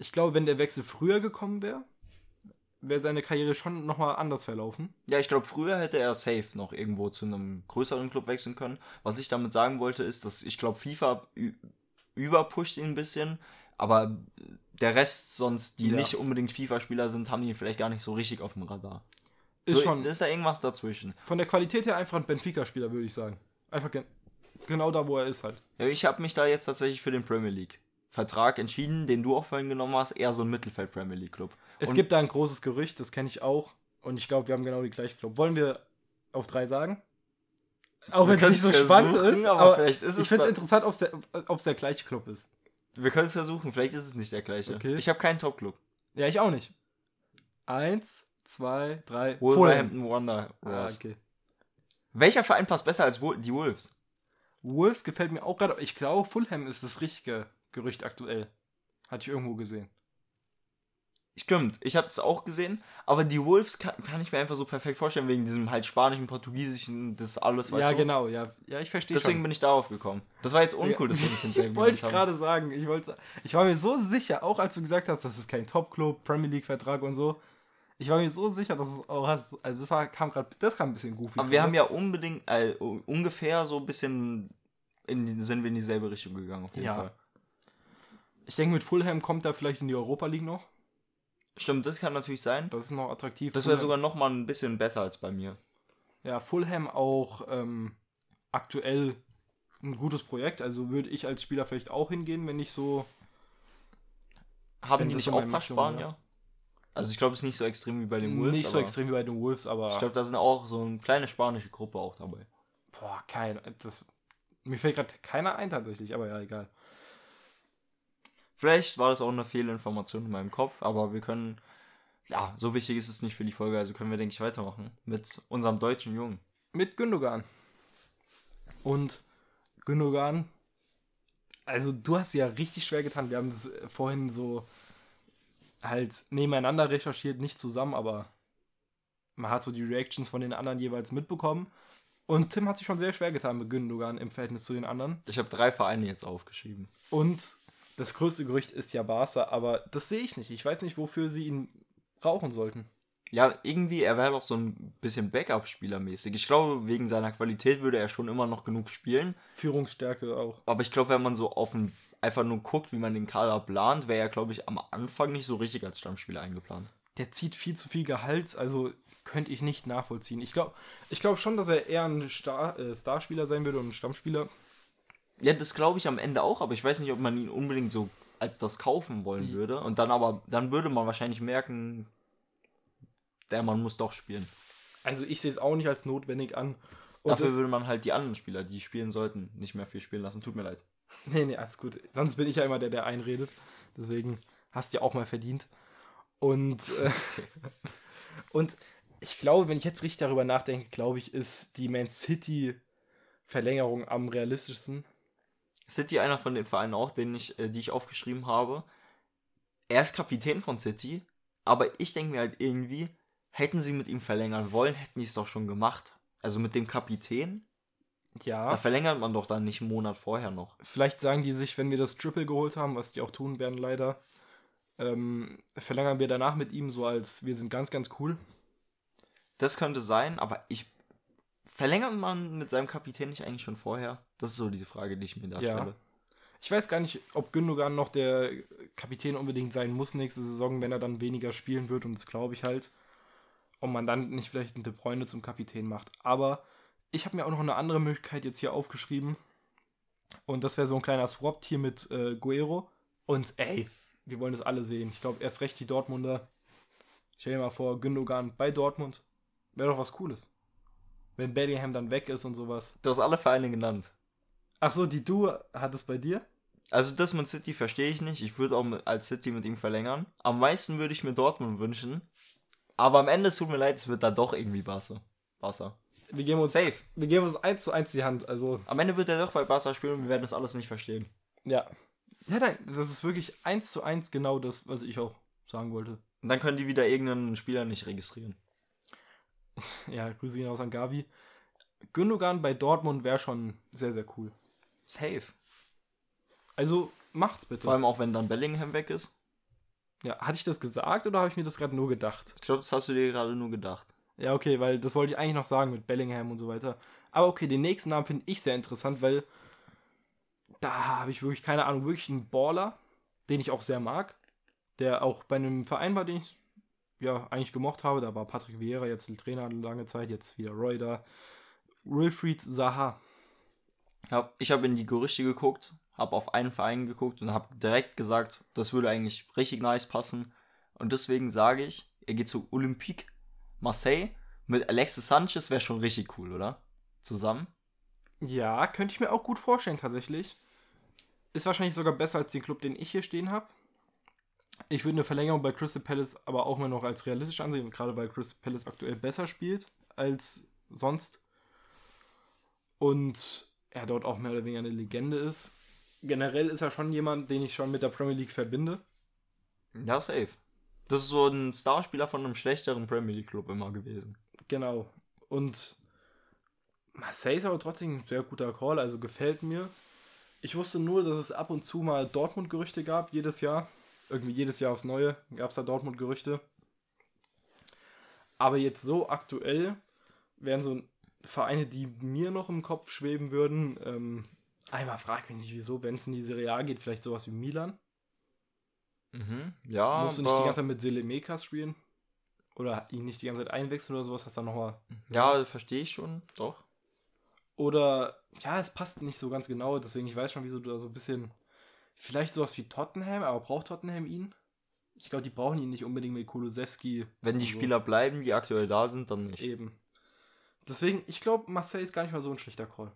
ich glaube, wenn der Wechsel früher gekommen wäre, wäre seine Karriere schon nochmal anders verlaufen. Ja, ich glaube, früher hätte er safe noch irgendwo zu einem größeren Club wechseln können. Was ich damit sagen wollte, ist, dass ich glaube, FIFA überpusht ihn ein bisschen, aber der Rest sonst, die Ja. nicht unbedingt FIFA-Spieler sind, haben ihn vielleicht gar nicht so richtig auf dem Radar. Ist so, schon Ist da irgendwas dazwischen? von der Qualität her einfach ein Benfica-Spieler, würde ich sagen. Einfach gen genau da, wo er ist halt. Ja, ich habe mich da jetzt tatsächlich für den Premier League Vertrag entschieden, den du auch vorhin genommen hast, eher so ein Mittelfeld Premier League Club. Es Und- gibt da ein großes Gerücht, das kenne ich auch. Und ich glaube, wir haben genau die gleiche Club. Wollen wir auf drei sagen? Auch wenn es nicht so spannend ist, aber aber, vielleicht ist ich finde es interessant, ob es der, ob's der gleiche Club ist. Wir können es versuchen, vielleicht ist es nicht der gleiche. Okay. Ich habe keinen Top-Club. Ja, ich auch nicht. Eins, zwei, drei. Fulham. Wolverhampton Wanderers. Ah, okay. Welcher Verein passt besser als die Wolves? Wolves gefällt mir auch gerade. aber Ich glaube, Fulham ist das richtige Gerücht aktuell. Hatte ich irgendwo gesehen. Stimmt, ich habe es auch gesehen, aber die Wolves kann, kann ich mir einfach so perfekt vorstellen, wegen diesem halt spanischen, portugiesischen, das alles, weißt ja, du? genau, ja. Ja, ich verstehe Deswegen schon. bin ich darauf gekommen. Das war jetzt uncool, dass wir nicht denselben [LAUGHS] Wollte ich gerade sagen. Ich, wollte, ich war mir so sicher, auch als du gesagt hast, das ist kein Top-Club, Premier League-Vertrag und so. Ich war mir so sicher, dass es auch hast. Also das war, kam gerade, das kam ein bisschen goofy. Aber wir haben ja unbedingt, äh, ungefähr so ein bisschen, in sind wir in dieselbe Richtung gegangen, auf jeden Ja. Fall. Ich denke, mit Fulham kommt er vielleicht in die Europa League noch. Stimmt, das kann natürlich sein. Das ist noch attraktiv. Das wäre sogar noch mal ein bisschen besser als bei mir. Ja, Fulham auch ähm, aktuell ein gutes Projekt. Also würde ich als Spieler vielleicht auch hingehen, wenn ich so. Haben die nicht auch ein paar Spanier? ja. Also ich glaube, es ist nicht so extrem wie bei den Wolves. nicht so extrem wie bei den Wolves, aber. Ich glaube, da sind auch so eine kleine spanische Gruppe auch dabei. boah, kein. Das, mir fällt gerade keiner ein tatsächlich, aber ja, egal. Vielleicht war das auch eine Fehlinformation in meinem Kopf, aber wir können, ja, so wichtig ist es nicht für die Folge, also können wir, denke ich, weitermachen mit unserem deutschen Jungen. Mit Gündogan. Und Gündogan. Also, du hast ja richtig schwer getan. Wir haben das äh, vorhin so halt nebeneinander recherchiert, nicht zusammen, aber man hat so die Reactions von den anderen jeweils mitbekommen. Und Tim hat sich schon sehr schwer getan mit Gündogan im Verhältnis zu den anderen. Ich habe drei Vereine jetzt aufgeschrieben. Und das größte Gerücht ist ja Barca, aber das sehe ich nicht. Ich weiß nicht, wofür sie ihn brauchen sollten. Ja, irgendwie, er wäre doch so ein bisschen Backup-Spieler-mäßig. Ich glaube, wegen seiner Qualität würde er schon immer noch genug spielen. Führungsstärke auch. Aber ich glaube, wenn man so auf den, einfach nur guckt, wie man den Kader plant, wäre er, glaube ich, am Anfang nicht so richtig als Stammspieler eingeplant. der zieht viel zu viel Gehalt, also könnte ich nicht nachvollziehen. Ich glaube ich glaub schon, dass er eher ein Star, äh, Starspieler sein würde und ein Stammspieler. Ja, das glaube ich am Ende auch, aber ich weiß nicht, ob man ihn unbedingt so als das kaufen wollen würde. Und dann aber, dann würde man wahrscheinlich merken, der Mann muss doch spielen. Also ich sehe es auch nicht als notwendig an. Und Dafür würde man halt die anderen Spieler, die spielen sollten, nicht mehr viel spielen lassen. Tut mir leid. [LAUGHS] nee, nee, alles gut. Sonst bin ich ja immer der, der einredet. Deswegen hast du ja auch mal verdient. Und, äh, [LAUGHS] und ich glaube, wenn ich jetzt richtig darüber nachdenke, glaube ich, ist die Man City Verlängerung am realistischsten. City einer von den Vereinen auch, den ich, äh, die ich aufgeschrieben habe. Er ist Kapitän von City, aber ich denke mir halt irgendwie, hätten sie mit ihm verlängern wollen, hätten die es doch schon gemacht. Also mit dem Kapitän, Ja. da verlängert man doch dann nicht einen Monat vorher noch. Vielleicht sagen die sich, wenn wir das Triple geholt haben, was die auch tun werden leider, ähm, verlängern wir danach mit ihm so als wir sind ganz, ganz cool. Das könnte sein, aber ich. Verlängert man mit seinem Kapitän nicht eigentlich schon vorher? Das ist so diese Frage, die ich mir da Ja. stelle. Ich weiß gar nicht, ob Gündogan noch der Kapitän unbedingt sein muss nächste Saison, wenn er dann weniger spielen wird und das glaube ich halt. Und man dann nicht vielleicht einen De Bruyne zum Kapitän macht. Aber ich habe mir auch noch eine andere Möglichkeit jetzt hier aufgeschrieben. Und das wäre so ein kleiner Swap hier mit äh, Guero. Und ey, wir wollen das alle sehen. Ich glaube, erst recht die Dortmunder. Stell dir mal vor, Gündogan bei Dortmund. Wäre doch was Cooles. Wenn Bellingham dann weg ist und sowas. Du hast alle Vereine genannt. Ach so, die du hattest bei dir? Also das mit City verstehe ich nicht. Ich würde auch mit, als City mit ihm verlängern. Am meisten würde ich mir Dortmund wünschen. Aber am Ende, es tut mir leid, es wird da doch irgendwie Barca. Barca. Wir geben uns Safe. Wir geben uns eins zu eins die Hand. Also, Am Ende wird er doch bei Barca spielen und wir werden das alles nicht verstehen. ja. Ja, nein, das ist wirklich eins zu eins genau das, was ich auch sagen wollte. Und dann können die wieder irgendeinen Spieler nicht registrieren. [LAUGHS] Ja, Grüße gehen aus an Gavi. Gündogan bei Dortmund wäre schon sehr, sehr cool. Safe. Also, macht's bitte. Vor allem auch, wenn dann Bellingham weg ist. ja, hatte ich das gesagt oder habe ich mir das gerade nur gedacht? Ich glaube, das hast du dir gerade nur gedacht. Ja, okay, weil das wollte ich eigentlich noch sagen mit Bellingham und so weiter. Aber okay, den nächsten Namen finde ich sehr interessant, weil da habe ich wirklich, keine Ahnung, wirklich einen Baller, den ich auch sehr mag, der auch bei einem Verein war, den ich ja eigentlich gemocht habe. Da war Patrick Vieira jetzt der Trainer lange Zeit, jetzt wieder Roy da. Wilfried Zaha. Ich habe in die Gerüchte geguckt, habe auf einen Verein geguckt und habe direkt gesagt, das würde eigentlich richtig nice passen. Und deswegen sage ich, er geht zu Olympique Marseille. Mit Alexis Sanchez wäre schon richtig cool, oder? Zusammen. Ja, könnte ich mir auch gut vorstellen, tatsächlich. Ist wahrscheinlich sogar besser als den Club, den ich hier stehen habe. Ich würde eine Verlängerung bei Crystal Palace aber auch immer noch als realistisch ansehen, gerade weil Crystal Palace aktuell besser spielt als sonst. Und er dort auch mehr oder weniger eine Legende ist. Generell ist er schon jemand, den ich schon mit der Premier League verbinde. Ja, safe. Das ist so ein Starspieler von einem schlechteren Premier League Club immer gewesen. Genau. Und Marseille ist aber trotzdem ein sehr guter Call, also gefällt mir. Ich wusste nur, dass es ab und zu mal Dortmund-Gerüchte gab, jedes Jahr. Irgendwie jedes Jahr aufs Neue gab es da Dortmund-Gerüchte. Aber jetzt so aktuell wären so Vereine, die mir noch im Kopf schweben würden. Ähm, einmal frag mich nicht, wieso, wenn es in die Serie A geht, vielleicht sowas wie Milan. Mhm. Ja, Musst du nicht die ganze Zeit mit Selemekas spielen? Oder ihn nicht die ganze Zeit einwechseln oder sowas, hast du dann nochmal. Ja, verstehe ich schon, doch. Oder, ja, es passt nicht so ganz genau, deswegen ich weiß schon, wieso du da so ein bisschen. Vielleicht sowas wie Tottenham, aber braucht Tottenham ihn? Ich glaube, die brauchen ihn nicht unbedingt mit Kulusewski. Wenn die so. Spieler bleiben, die aktuell da sind, dann nicht. Eben. Deswegen, ich glaube, Marseille ist gar nicht mal so ein schlechter Call.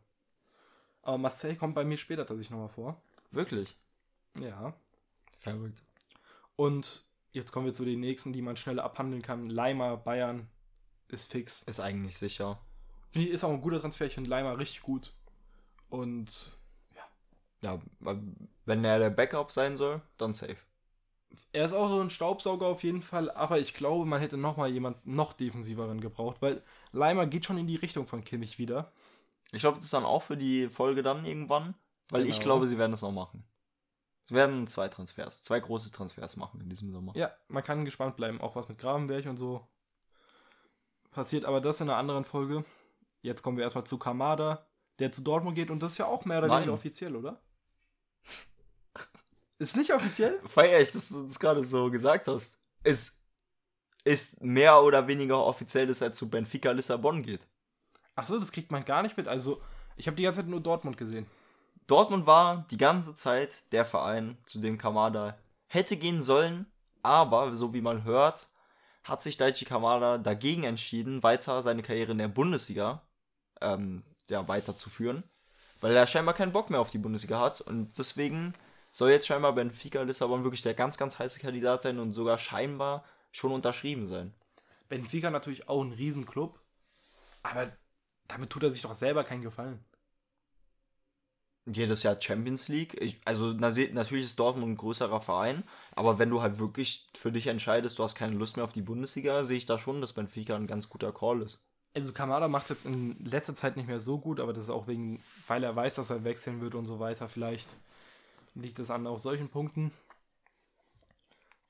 Aber Marseille kommt bei mir später tatsächlich nochmal vor. Wirklich. Ja. Verrückt. Und jetzt kommen wir zu den nächsten, die man schnell abhandeln kann. Leimer, Bayern ist fix. Ist eigentlich sicher. Ist auch ein guter Transfer. Ich finde Leimer richtig gut. Und Ja, wenn er der Backup sein soll, dann safe. Er ist auch so ein Staubsauger auf jeden Fall. Aber ich glaube, man hätte nochmal jemand noch defensiveren gebraucht. Weil Leimer geht schon in die Richtung von Kimmich wieder. Ich glaube, das ist dann auch für die Folge dann irgendwann, weil ich Genau. glaube, sie werden das noch machen. Sie werden zwei Transfers, zwei große Transfers machen in diesem Sommer. Ja, man kann gespannt bleiben. Auch was mit Gravenberg und so passiert. Aber das in einer anderen Folge. Jetzt kommen wir erstmal zu Kamada, der zu Dortmund geht. Und das ist ja auch mehr oder weniger offiziell, oder? Ist nicht offiziell? Feier ich, dass du das gerade so gesagt hast. Es ist mehr oder weniger offiziell, dass er zu Benfica Lissabon geht. Ach so, das kriegt man gar nicht mit. Also, ich habe die ganze Zeit nur Dortmund gesehen. Dortmund war die ganze Zeit der Verein, zu dem Kamada hätte gehen sollen, aber so wie man hört, hat sich Daichi Kamada dagegen entschieden, weiter seine Karriere in der Bundesliga ähm, ja, weiterzuführen, weil er scheinbar keinen Bock mehr auf die Bundesliga hat und deswegen soll jetzt scheinbar Benfica Lissabon wirklich der ganz, ganz heiße Kandidat sein und sogar scheinbar schon unterschrieben sein. Benfica natürlich auch ein Riesenclub. Aber damit tut er sich doch selber keinen Gefallen. Jedes Jahr Champions League. Ich, also natürlich ist Dortmund ein größerer Verein, aber wenn du halt wirklich für dich entscheidest, du hast keine Lust mehr auf die Bundesliga, sehe ich da schon, dass Benfica ein ganz guter Call ist. Also Kamada macht es jetzt in letzter Zeit nicht mehr so gut, aber das ist auch wegen, weil er weiß, dass er wechseln wird und so weiter. Vielleicht liegt es an auch solchen Punkten.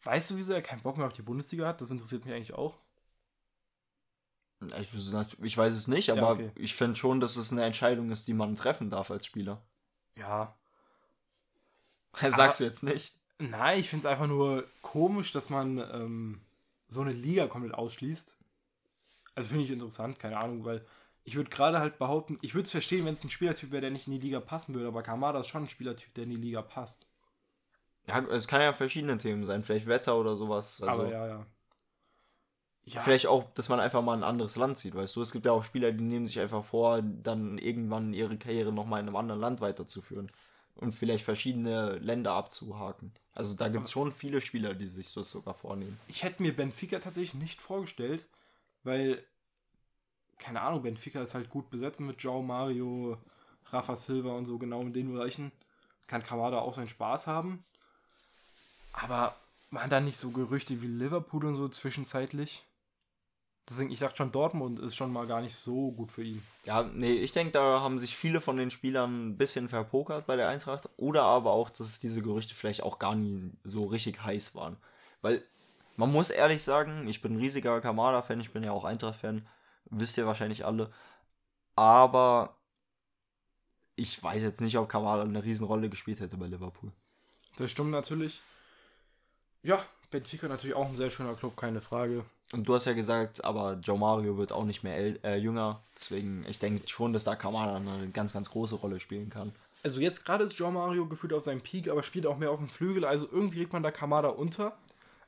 Weißt du, wieso er keinen Bock mehr auf die Bundesliga hat? Das interessiert mich eigentlich auch. Ich, ich weiß es nicht, aber Ja, okay. ich finde schon, dass es eine Entscheidung ist, die man treffen darf als Spieler. Ja. [LAUGHS] Sagst du jetzt nicht? Nein, ich finde es einfach nur komisch, dass man ähm, so eine Liga komplett ausschließt. Also finde ich interessant, keine Ahnung, weil ich würde gerade halt behaupten, ich würde es verstehen, wenn es ein Spielertyp wäre, der nicht in die Liga passen würde, aber Kamada ist schon ein Spielertyp, der in die Liga passt. Ja, es kann ja verschiedene Themen sein, vielleicht Wetter oder sowas. Also aber ja, ja. Ja, Vielleicht auch, dass man einfach mal ein anderes Land sieht, weißt du? Es gibt ja auch Spieler, die nehmen sich einfach vor, dann irgendwann ihre Karriere nochmal in einem anderen Land weiterzuführen. Und vielleicht verschiedene Länder abzuhaken. Also da gibt es schon viele Spieler, die sich das sogar vornehmen. ich hätte mir Benfica tatsächlich nicht vorgestellt, weil, keine Ahnung, Benfica ist halt gut besetzt mit João Mario, Rafa Silva und so genau in den Bereichen. Kann Kamada auch seinen Spaß haben. Aber waren da nicht so Gerüchte wie Liverpool und so zwischenzeitlich? Deswegen, ich dachte schon, Dortmund ist schon mal gar nicht so gut für ihn. Ja, nee, ich denke, da haben sich viele von den Spielern ein bisschen verpokert bei der Eintracht. Oder aber auch, dass diese Gerüchte vielleicht auch gar nie so richtig heiß waren. Weil man muss ehrlich sagen, ich bin ein riesiger Kamada-Fan, ich bin ja auch Eintracht-Fan, wisst ihr wahrscheinlich alle. Aber ich weiß jetzt nicht, ob Kamada eine Riesenrolle gespielt hätte bei Liverpool. Das stimmt natürlich. Ja, Benfica natürlich auch ein sehr schöner Club, keine Frage. Und du hast ja gesagt, aber Joe Mario wird auch nicht mehr äh, jünger. Deswegen, ich denke schon, dass da Kamada eine ganz, ganz große Rolle spielen kann. Also jetzt gerade ist João Mario gefühlt auf seinem Peak, aber spielt auch mehr auf dem Flügel. Also irgendwie kriegt man da Kamada unter.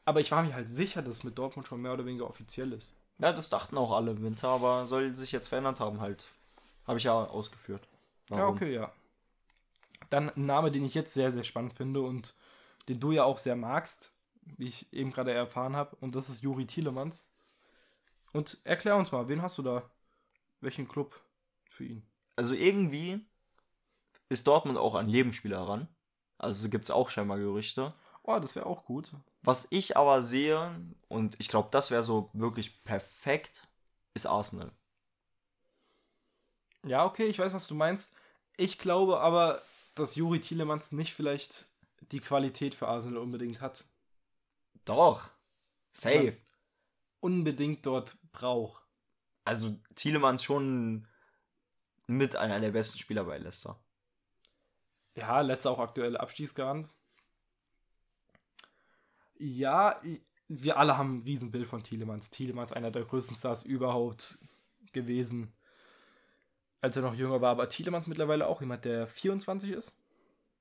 Aber ich war mir halt sicher, dass es mit Dortmund schon mehr oder weniger offiziell ist. Ja, das dachten auch alle im Winter, aber soll sich jetzt verändert haben halt. Habe ich ja ausgeführt. Ja, okay, ja. Dann ein Name, den ich jetzt sehr, sehr spannend finde und den du ja auch sehr magst, wie ich eben gerade erfahren habe, und das ist Juri Tielemans. Und erklär uns mal, wen hast du da? Welchen Club für ihn? Also irgendwie ist Dortmund auch an Lebensspieler ran. Also gibt es auch scheinbar Gerüchte. Oh, das wäre auch gut. Was ich aber sehe, und ich glaube, das wäre so wirklich perfekt, ist Arsenal. Ja, okay, ich weiß, was du meinst. Ich glaube aber, dass Juri Tielemans nicht vielleicht die Qualität für Arsenal unbedingt hat. Doch. Safe. Unbedingt dort braucht. Also Tielemans schon mit einer der besten Spieler bei Leicester. Ja, letzter auch aktuelle Abstiegsgarant. Ja, wir alle haben ein Riesenbild von Tielemans. Tielemans einer der größten Stars überhaupt gewesen, als er noch jünger war. Aber Tielemans mittlerweile auch jemand, der 24 ist.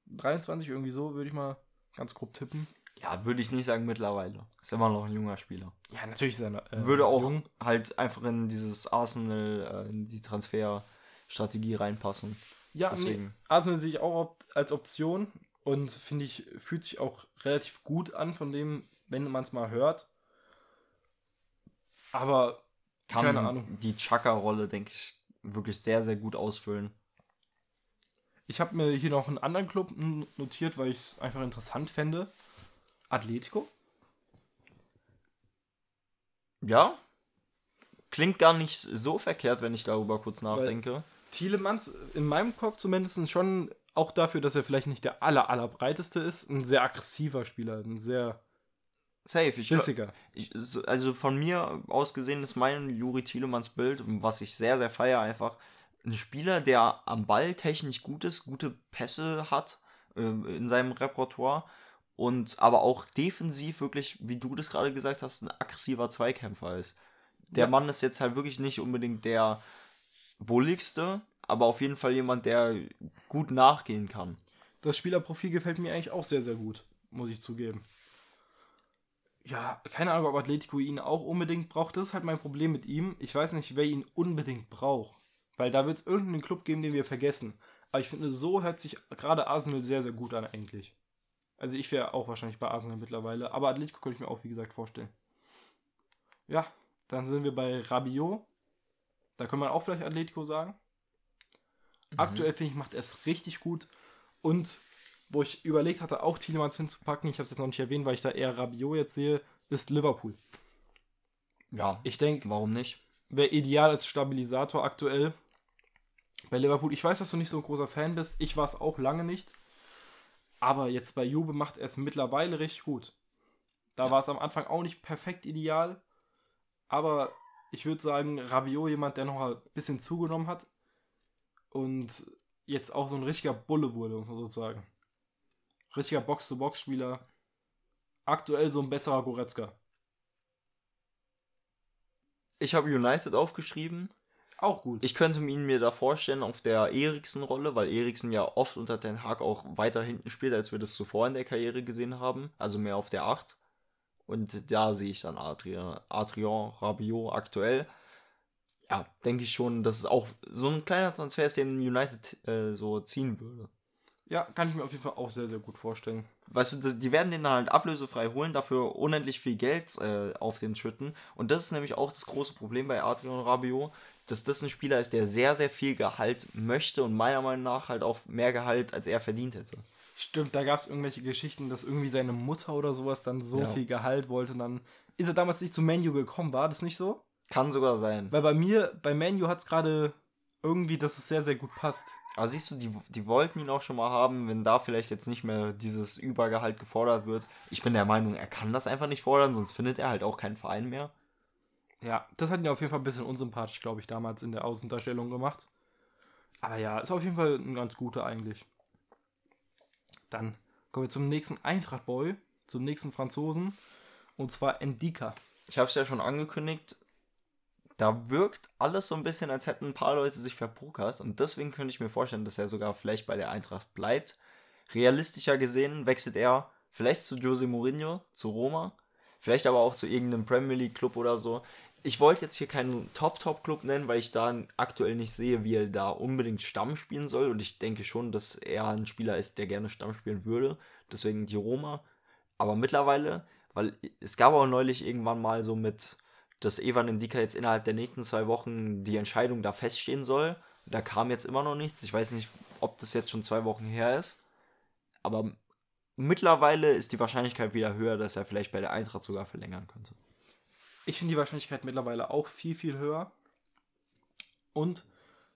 23 irgendwie so, würde ich mal ganz grob tippen. Ja, würde ich nicht sagen mittlerweile. Ist immer noch ein junger Spieler. Ja, natürlich ist er äh, Würde auch jung. halt einfach in dieses Arsenal, äh, in die Transferstrategie reinpassen. Ja, deswegen. Nee, Arsenal sehe ich auch als Option und finde ich, fühlt sich auch relativ gut an von dem, wenn man es mal hört. Aber kann keine Ahnung. die Chaka-Rolle, denke ich, wirklich sehr, sehr gut ausfüllen. Ich habe mir hier noch einen anderen Club notiert, weil ich es einfach interessant fände. Atletico? Ja. Klingt gar nicht so verkehrt, wenn ich darüber kurz nachdenke. Weil Thielemanns in meinem Kopf zumindest schon auch dafür, dass er vielleicht nicht der aller, allerbreiteste ist, ein sehr aggressiver Spieler, ein sehr Safe, ich, glaub, ich Also von mir aus gesehen ist mein Juri Thielemanns Bild, was ich sehr, sehr feiere, einfach ein Spieler, der am Ball technisch gut ist, gute Pässe hat äh, in seinem Repertoire und aber auch defensiv wirklich, wie du das gerade gesagt hast, ein aggressiver Zweikämpfer ist. Der ja. Mann ist jetzt halt wirklich nicht unbedingt der bulligste, aber auf jeden Fall jemand, der gut nachgehen kann. Das Spielerprofil gefällt mir eigentlich auch sehr, sehr gut, muss ich zugeben. Ja, keine Ahnung, ob Atletico ihn auch unbedingt braucht. Das ist halt mein Problem mit ihm. Ich weiß nicht, wer ihn unbedingt braucht. Weil da wird es irgendeinen Club geben, den wir vergessen. Aber ich finde, so hört sich gerade Arsenal sehr, sehr gut an eigentlich. Also ich wäre auch wahrscheinlich bei Arsenal mittlerweile. Aber Atletico könnte ich mir auch, wie gesagt, vorstellen. Ja, dann sind wir bei Rabiot. Da kann man auch vielleicht Atletico sagen. Mhm. Aktuell finde ich, macht er es richtig gut. Und wo ich überlegt hatte, auch Tielemans hinzupacken, ich habe es jetzt noch nicht erwähnt, weil ich da eher Rabiot jetzt sehe, ist Liverpool. Ja, ich denke, warum nicht? Wäre ideal als Stabilisator aktuell bei Liverpool. Ich weiß, dass du nicht so ein großer Fan bist. Ich war es auch lange nicht. Aber jetzt bei Juve macht er es mittlerweile richtig gut. Da ja. war es am Anfang auch nicht perfekt ideal. Aber ich würde sagen, Rabiot jemand, der noch ein bisschen zugenommen hat und jetzt auch so ein richtiger Bulle wurde, muss man sozusagen. Richtiger Box-to-Box-Spieler. Aktuell so ein besserer Goretzka. Ich habe United aufgeschrieben. Auch gut. Ich könnte ihn mir da vorstellen auf der Eriksen-Rolle, weil Eriksen ja oft unter Den Haag auch weiter hinten spielt, als wir das zuvor in der Karriere gesehen haben. Also mehr auf der 8. Und da sehe ich dann Adrian, Adrian Rabiot aktuell. Ja, denke ich schon, dass es auch so ein kleiner Transfer ist, den United äh, so ziehen würde. Ja, kann ich mir auf jeden Fall auch sehr, sehr gut vorstellen. Weißt du, die werden den halt ablösefrei holen, dafür unendlich viel Geld äh, auf den schütten. Und das ist nämlich auch das große Problem bei Adrian Rabiot, dass das ein Spieler ist, der sehr, sehr viel Gehalt möchte und meiner Meinung nach halt auch mehr Gehalt, als er verdient hätte. Stimmt, da gab es irgendwelche Geschichten, dass irgendwie seine Mutter oder sowas dann so ja. viel Gehalt wollte und dann ist er damals nicht zu Menu gekommen, war das nicht so? Kann sogar sein. Weil bei mir, bei Menu hat es gerade irgendwie, dass es sehr, sehr gut passt. Aber siehst du, die, die wollten ihn auch schon mal haben, wenn da vielleicht jetzt nicht mehr dieses Übergehalt gefordert wird. Ich bin der Meinung, er kann das einfach nicht fordern, sonst findet er halt auch keinen Verein mehr. Ja, das hat ihn auf jeden Fall ein bisschen unsympathisch, glaube ich, damals in der Außendarstellung gemacht. Aber ja, ist auf jeden Fall ein ganz guter eigentlich. Dann kommen wir zum nächsten Eintracht-Boy, zum nächsten Franzosen. Und zwar Endika. Ich habe es ja schon angekündigt. Da wirkt alles so ein bisschen, als hätten ein paar Leute sich verpokert. Und deswegen könnte ich mir vorstellen, dass er sogar vielleicht bei der Eintracht bleibt. Realistischer gesehen wechselt er vielleicht zu Jose Mourinho, zu Roma. Vielleicht aber auch zu irgendeinem Premier League Club oder so. Ich wollte jetzt hier keinen Top-Top-Club nennen, weil ich da aktuell nicht sehe, wie er da unbedingt Stamm spielen soll. Und ich denke schon, dass er ein Spieler ist, der gerne Stamm spielen würde. Deswegen die Roma. Aber mittlerweile, weil es gab auch neulich irgendwann mal so mit, dass Evan Indika jetzt innerhalb der nächsten zwei Wochen die Entscheidung da feststehen soll. Da kam jetzt immer noch nichts. Ich weiß nicht, ob das jetzt schon zwei Wochen her ist. Aber mittlerweile ist die Wahrscheinlichkeit wieder höher, dass er vielleicht bei der Eintracht sogar verlängern könnte. Ich finde die Wahrscheinlichkeit mittlerweile auch viel, viel höher. Und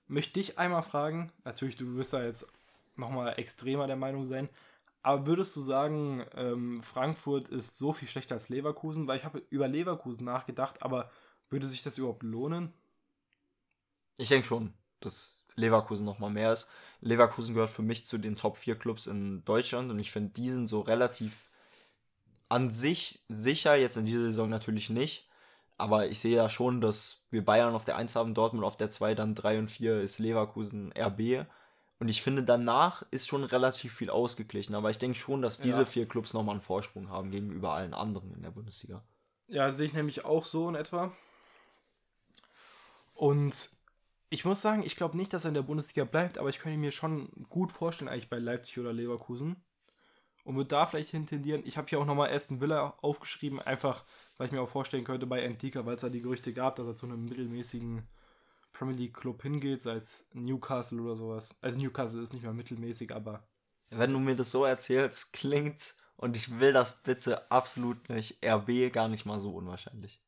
möchte dich einmal fragen, natürlich, du wirst da jetzt nochmal extremer der Meinung sein, aber würdest du sagen, ähm, Frankfurt ist so viel schlechter als Leverkusen? Weil ich habe über Leverkusen nachgedacht, aber würde sich das überhaupt lohnen? Ich denke schon, dass Leverkusen nochmal mehr ist. Leverkusen gehört für mich zu den Top 4 Clubs in Deutschland und ich finde, die sind so relativ an sich sicher, jetzt in dieser Saison natürlich nicht. Aber ich sehe ja schon, dass wir Bayern auf der 1 haben, Dortmund auf der 2, dann 3 und 4 ist Leverkusen RB. Und ich finde, danach ist schon relativ viel ausgeglichen. Aber ich denke schon, dass diese ja. vier Clubs nochmal einen Vorsprung haben gegenüber allen anderen in der Bundesliga. Ja, sehe ich nämlich auch so in etwa. Und ich muss sagen, ich glaube nicht, dass er in der Bundesliga bleibt, aber ich könnte mir schon gut vorstellen, eigentlich bei Leipzig oder Leverkusen. Und würde da vielleicht hintendieren. Ich habe hier auch nochmal Aston Villa aufgeschrieben, einfach weil ich mir auch vorstellen könnte bei Antika, weil es da die Gerüchte gab, dass er zu einem mittelmäßigen Premier League Club hingeht, sei es Newcastle oder sowas. Also Newcastle ist nicht mehr mittelmäßig, aber. Wenn du mir das so erzählst, klingt, und ich will das bitte absolut nicht, RB gar nicht mal so unwahrscheinlich.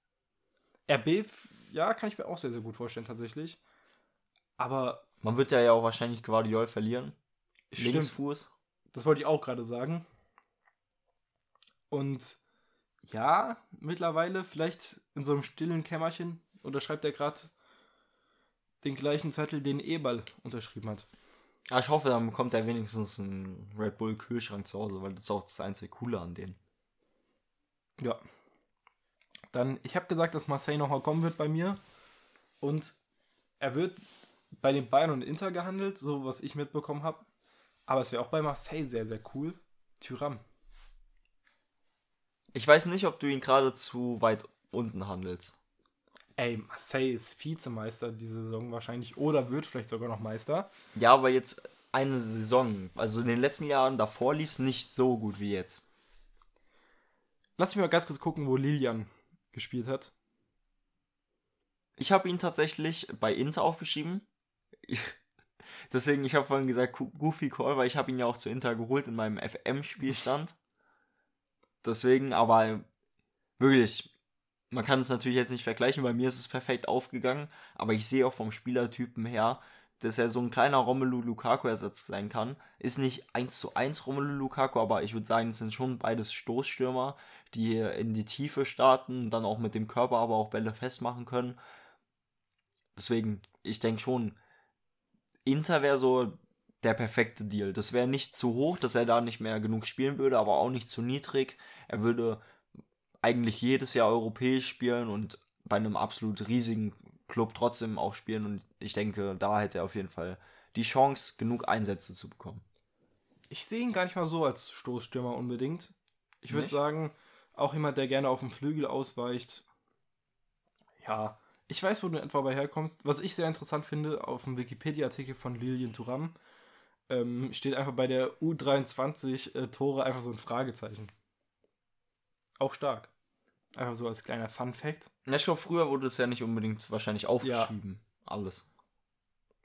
RB, ja, kann ich mir auch sehr, sehr gut vorstellen, tatsächlich. Aber. Man wird ja, ja auch wahrscheinlich Guardiol verlieren. Stimmt. Linksfuß. Das wollte ich auch gerade sagen. Und ja, mittlerweile vielleicht in so einem stillen Kämmerchen unterschreibt er gerade den gleichen Zettel, den Eberl unterschrieben hat. Ja, ich hoffe, dann bekommt er wenigstens einen Red Bull Kühlschrank zu Hause, weil das ist auch das einzige Coole an denen. Ja. Dann, ich habe gesagt, dass Marseille nochmal kommen wird bei mir. Und er wird bei den Bayern und Inter gehandelt, so was ich mitbekommen habe. Aber es wäre auch bei Marseille sehr, sehr cool. Tyram. Ich weiß nicht, ob du ihn gerade zu weit unten handelst. Ey, Marseille ist Vizemeister diese Saison wahrscheinlich oder wird vielleicht sogar noch Meister. Ja, aber jetzt eine Saison. Also in den letzten Jahren davor lief es nicht so gut wie jetzt. Lass mich mal ganz kurz gucken, wo Lilian gespielt hat. Ich habe ihn tatsächlich bei Inter aufgeschrieben. [LAUGHS] Deswegen, ich habe vorhin gesagt, Goofy Call, weil ich habe ihn ja auch zu Inter geholt in meinem FM-Spielstand. Deswegen, aber wirklich, man kann es natürlich jetzt nicht vergleichen, bei mir ist es perfekt aufgegangen, aber ich sehe auch vom Spielertypen her, dass er so ein kleiner Romelu Lukaku-Ersatz sein kann. Ist nicht 1 zu 1 Romelu Lukaku, aber ich würde sagen, es sind schon beides Stoßstürmer, die in die Tiefe starten, dann auch mit dem Körper aber auch Bälle festmachen können. Deswegen, ich denke schon, Inter wäre so der perfekte Deal. Das wäre nicht zu hoch, dass er da nicht mehr genug spielen würde, aber auch nicht zu niedrig. Er würde eigentlich jedes Jahr europäisch spielen und bei einem absolut riesigen Club trotzdem auch spielen. Und ich denke, da hätte er auf jeden Fall die Chance, genug Einsätze zu bekommen. Ich sehe ihn gar nicht mal so als Stoßstürmer unbedingt. Ich würde sagen, auch jemand, der gerne auf dem Flügel ausweicht. Ja, ich weiß, wo du etwa bei herkommst. Was ich sehr interessant finde, auf dem Wikipedia-Artikel von Lilian Thuram ähm, steht einfach bei der U23 äh, Tore einfach so ein Fragezeichen. Auch stark. Einfach so als kleiner Fun-Fact. Ja, ich glaube, früher wurde es ja nicht unbedingt wahrscheinlich aufgeschrieben. Ja. Alles.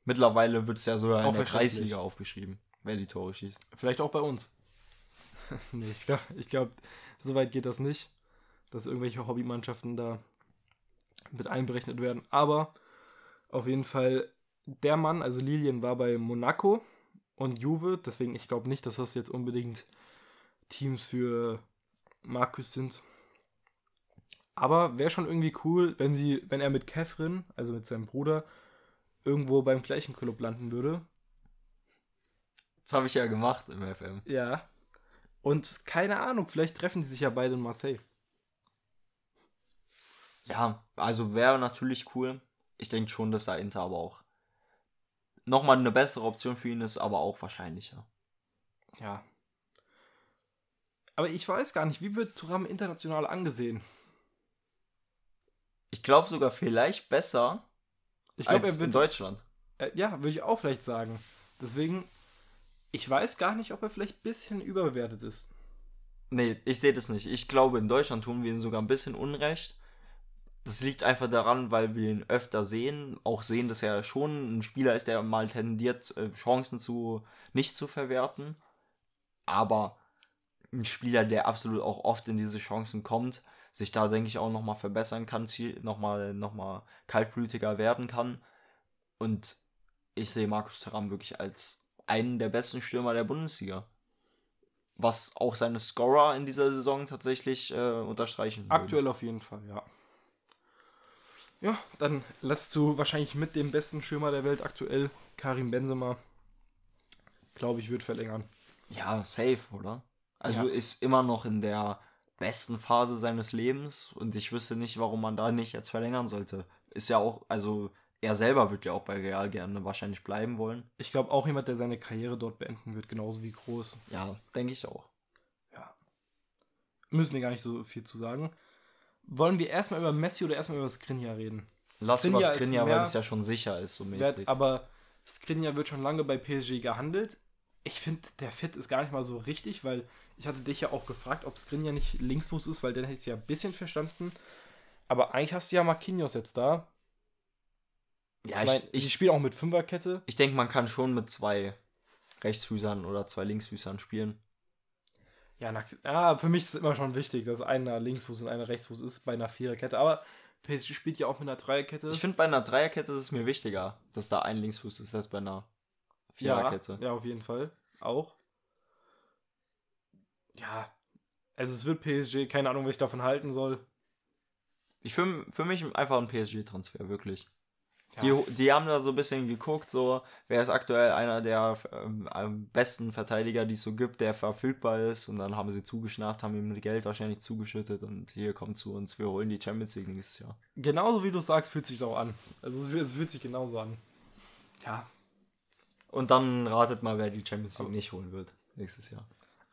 Mittlerweile wird es ja sogar in der Kreisliga aufgeschrieben, wer die Tore schießt. Vielleicht auch bei uns. [LAUGHS] nee, ich glaube, ich glaub, so weit geht das nicht, dass irgendwelche Hobbymannschaften da mit einberechnet werden. Aber auf jeden Fall, der Mann, also Lilien, war bei Monaco und Juve. Deswegen, ich glaube nicht, dass das jetzt unbedingt Teams für Markus sind. Aber wäre schon irgendwie cool, wenn sie, wenn er mit Catherine, also mit seinem Bruder, irgendwo beim gleichen Club landen würde. Das habe ich ja gemacht im FM. Ja. Und keine Ahnung, vielleicht treffen die sich ja beide in Marseille. Ja, also wäre natürlich cool. Ich denke schon, dass da Inter aber auch nochmal eine bessere Option für ihn ist, aber auch wahrscheinlicher. Ja. Aber ich weiß gar nicht, wie wird Thuram international angesehen? Ich glaube sogar vielleicht besser Ich glaube, als er in wird. Deutschland. Äh, ja, würde ich auch vielleicht sagen. Deswegen, ich weiß gar nicht, ob er vielleicht ein bisschen überbewertet ist. Nee, ich sehe das nicht. Ich glaube, in Deutschland tun wir ihm sogar ein bisschen Unrecht. Das liegt einfach daran, weil wir ihn öfter sehen, auch sehen, dass er schon ein Spieler ist, der mal tendiert, äh, Chancen zu nicht zu verwerten. Aber ein Spieler, der absolut auch oft in diese Chancen kommt, sich da, denke ich, auch nochmal verbessern kann, nochmal noch mal kaltblütiger werden kann. Und ich sehe Markus Thuram wirklich als einen der besten Stürmer der Bundesliga. Was auch seine Scorer in dieser Saison tatsächlich äh, unterstreichen. würden. Aktuell auf jeden Fall, ja. Ja, dann lässt du wahrscheinlich mit dem besten Stürmer der Welt aktuell, Karim Benzema, glaube ich, wird verlängern. Ja, safe, oder? Also Ja. ist immer noch in der besten Phase seines Lebens und ich wüsste nicht, warum man da nicht jetzt verlängern sollte. Ist ja auch, also er selber wird ja auch bei Real gerne wahrscheinlich bleiben wollen. Ich glaube auch jemand, der seine Karriere dort beenden wird, genauso wie Groß. Ja, denke ich auch. Ja. Müssen wir gar nicht so viel zu sagen. Wollen wir erstmal über Messi oder erstmal über Skriniar reden? Lass über Skriniar ist Skriniar, weil es ja schon sicher ist, so mäßig. aber Skriniar wird schon lange bei PSG gehandelt. Ich finde, der Fit ist gar nicht mal so richtig, weil ich hatte dich ja auch gefragt, ob Skriniar nicht Linksfuß ist, weil den hätte ich ja ein bisschen verstanden. Aber eigentlich hast du ja Marquinhos jetzt da. ja, Ich, ich, mein, ich ich, spiele auch mit Fünferkette. ich denke, man kann schon mit zwei Rechtsfüßern oder zwei Linksfüßern spielen. Ja, na, ja, für mich ist es immer schon wichtig, dass einer Linksfuß und einer Rechtsfuß ist bei einer Viererkette. Aber PSG spielt ja auch mit einer Dreierkette. Ich finde, bei einer Dreierkette ist es mir wichtiger, dass da ein Linksfuß ist, als bei einer Viererkette. Ja, ja, auf jeden Fall. Auch. Ja, also es wird PSG, keine Ahnung, was ich davon halten soll. Ich für, für mich einfach ein PSG-Transfer, wirklich. Ja. Die, die haben da so ein bisschen geguckt, so, wer ist aktuell einer der ähm, am besten Verteidiger, die es so gibt, der verfügbar ist. Und dann haben sie zugeschnappt, haben ihm Geld wahrscheinlich zugeschüttet und hier kommt zu uns, wir holen die Champions League nächstes Jahr. Genauso wie du sagst, fühlt sich auch an. Also es, es fühlt sich genauso an. Ja. Und dann ratet mal, wer die Champions League nicht holen wird nächstes Jahr.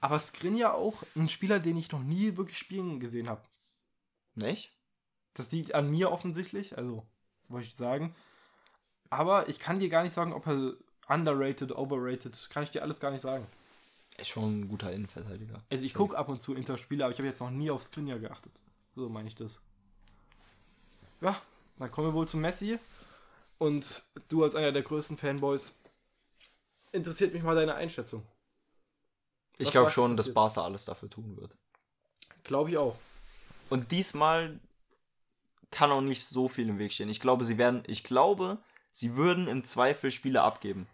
Aber Skriniar auch ein Spieler, den ich noch nie wirklich spielen gesehen habe. Nicht? Das liegt an mir offensichtlich, also wollte ich sagen. Aber ich kann dir gar nicht sagen, ob er underrated, overrated, kann ich dir alles gar nicht sagen. Ist schon ein guter Innenverteidiger. Also ich gucke ab und zu Interspiele, aber ich habe jetzt noch nie auf Skriniar geachtet. So meine ich das. Ja, dann kommen wir wohl zu Messi. Und du als einer der größten Fanboys, interessiert mich mal deine Einschätzung. Ich glaube schon, dass? Barca alles dafür tun wird. Glaube ich auch. Und diesmal kann auch nicht so viel im Weg stehen. Ich glaube, sie werden, ich glaube, sie würden im Zweifel Spiele abgeben,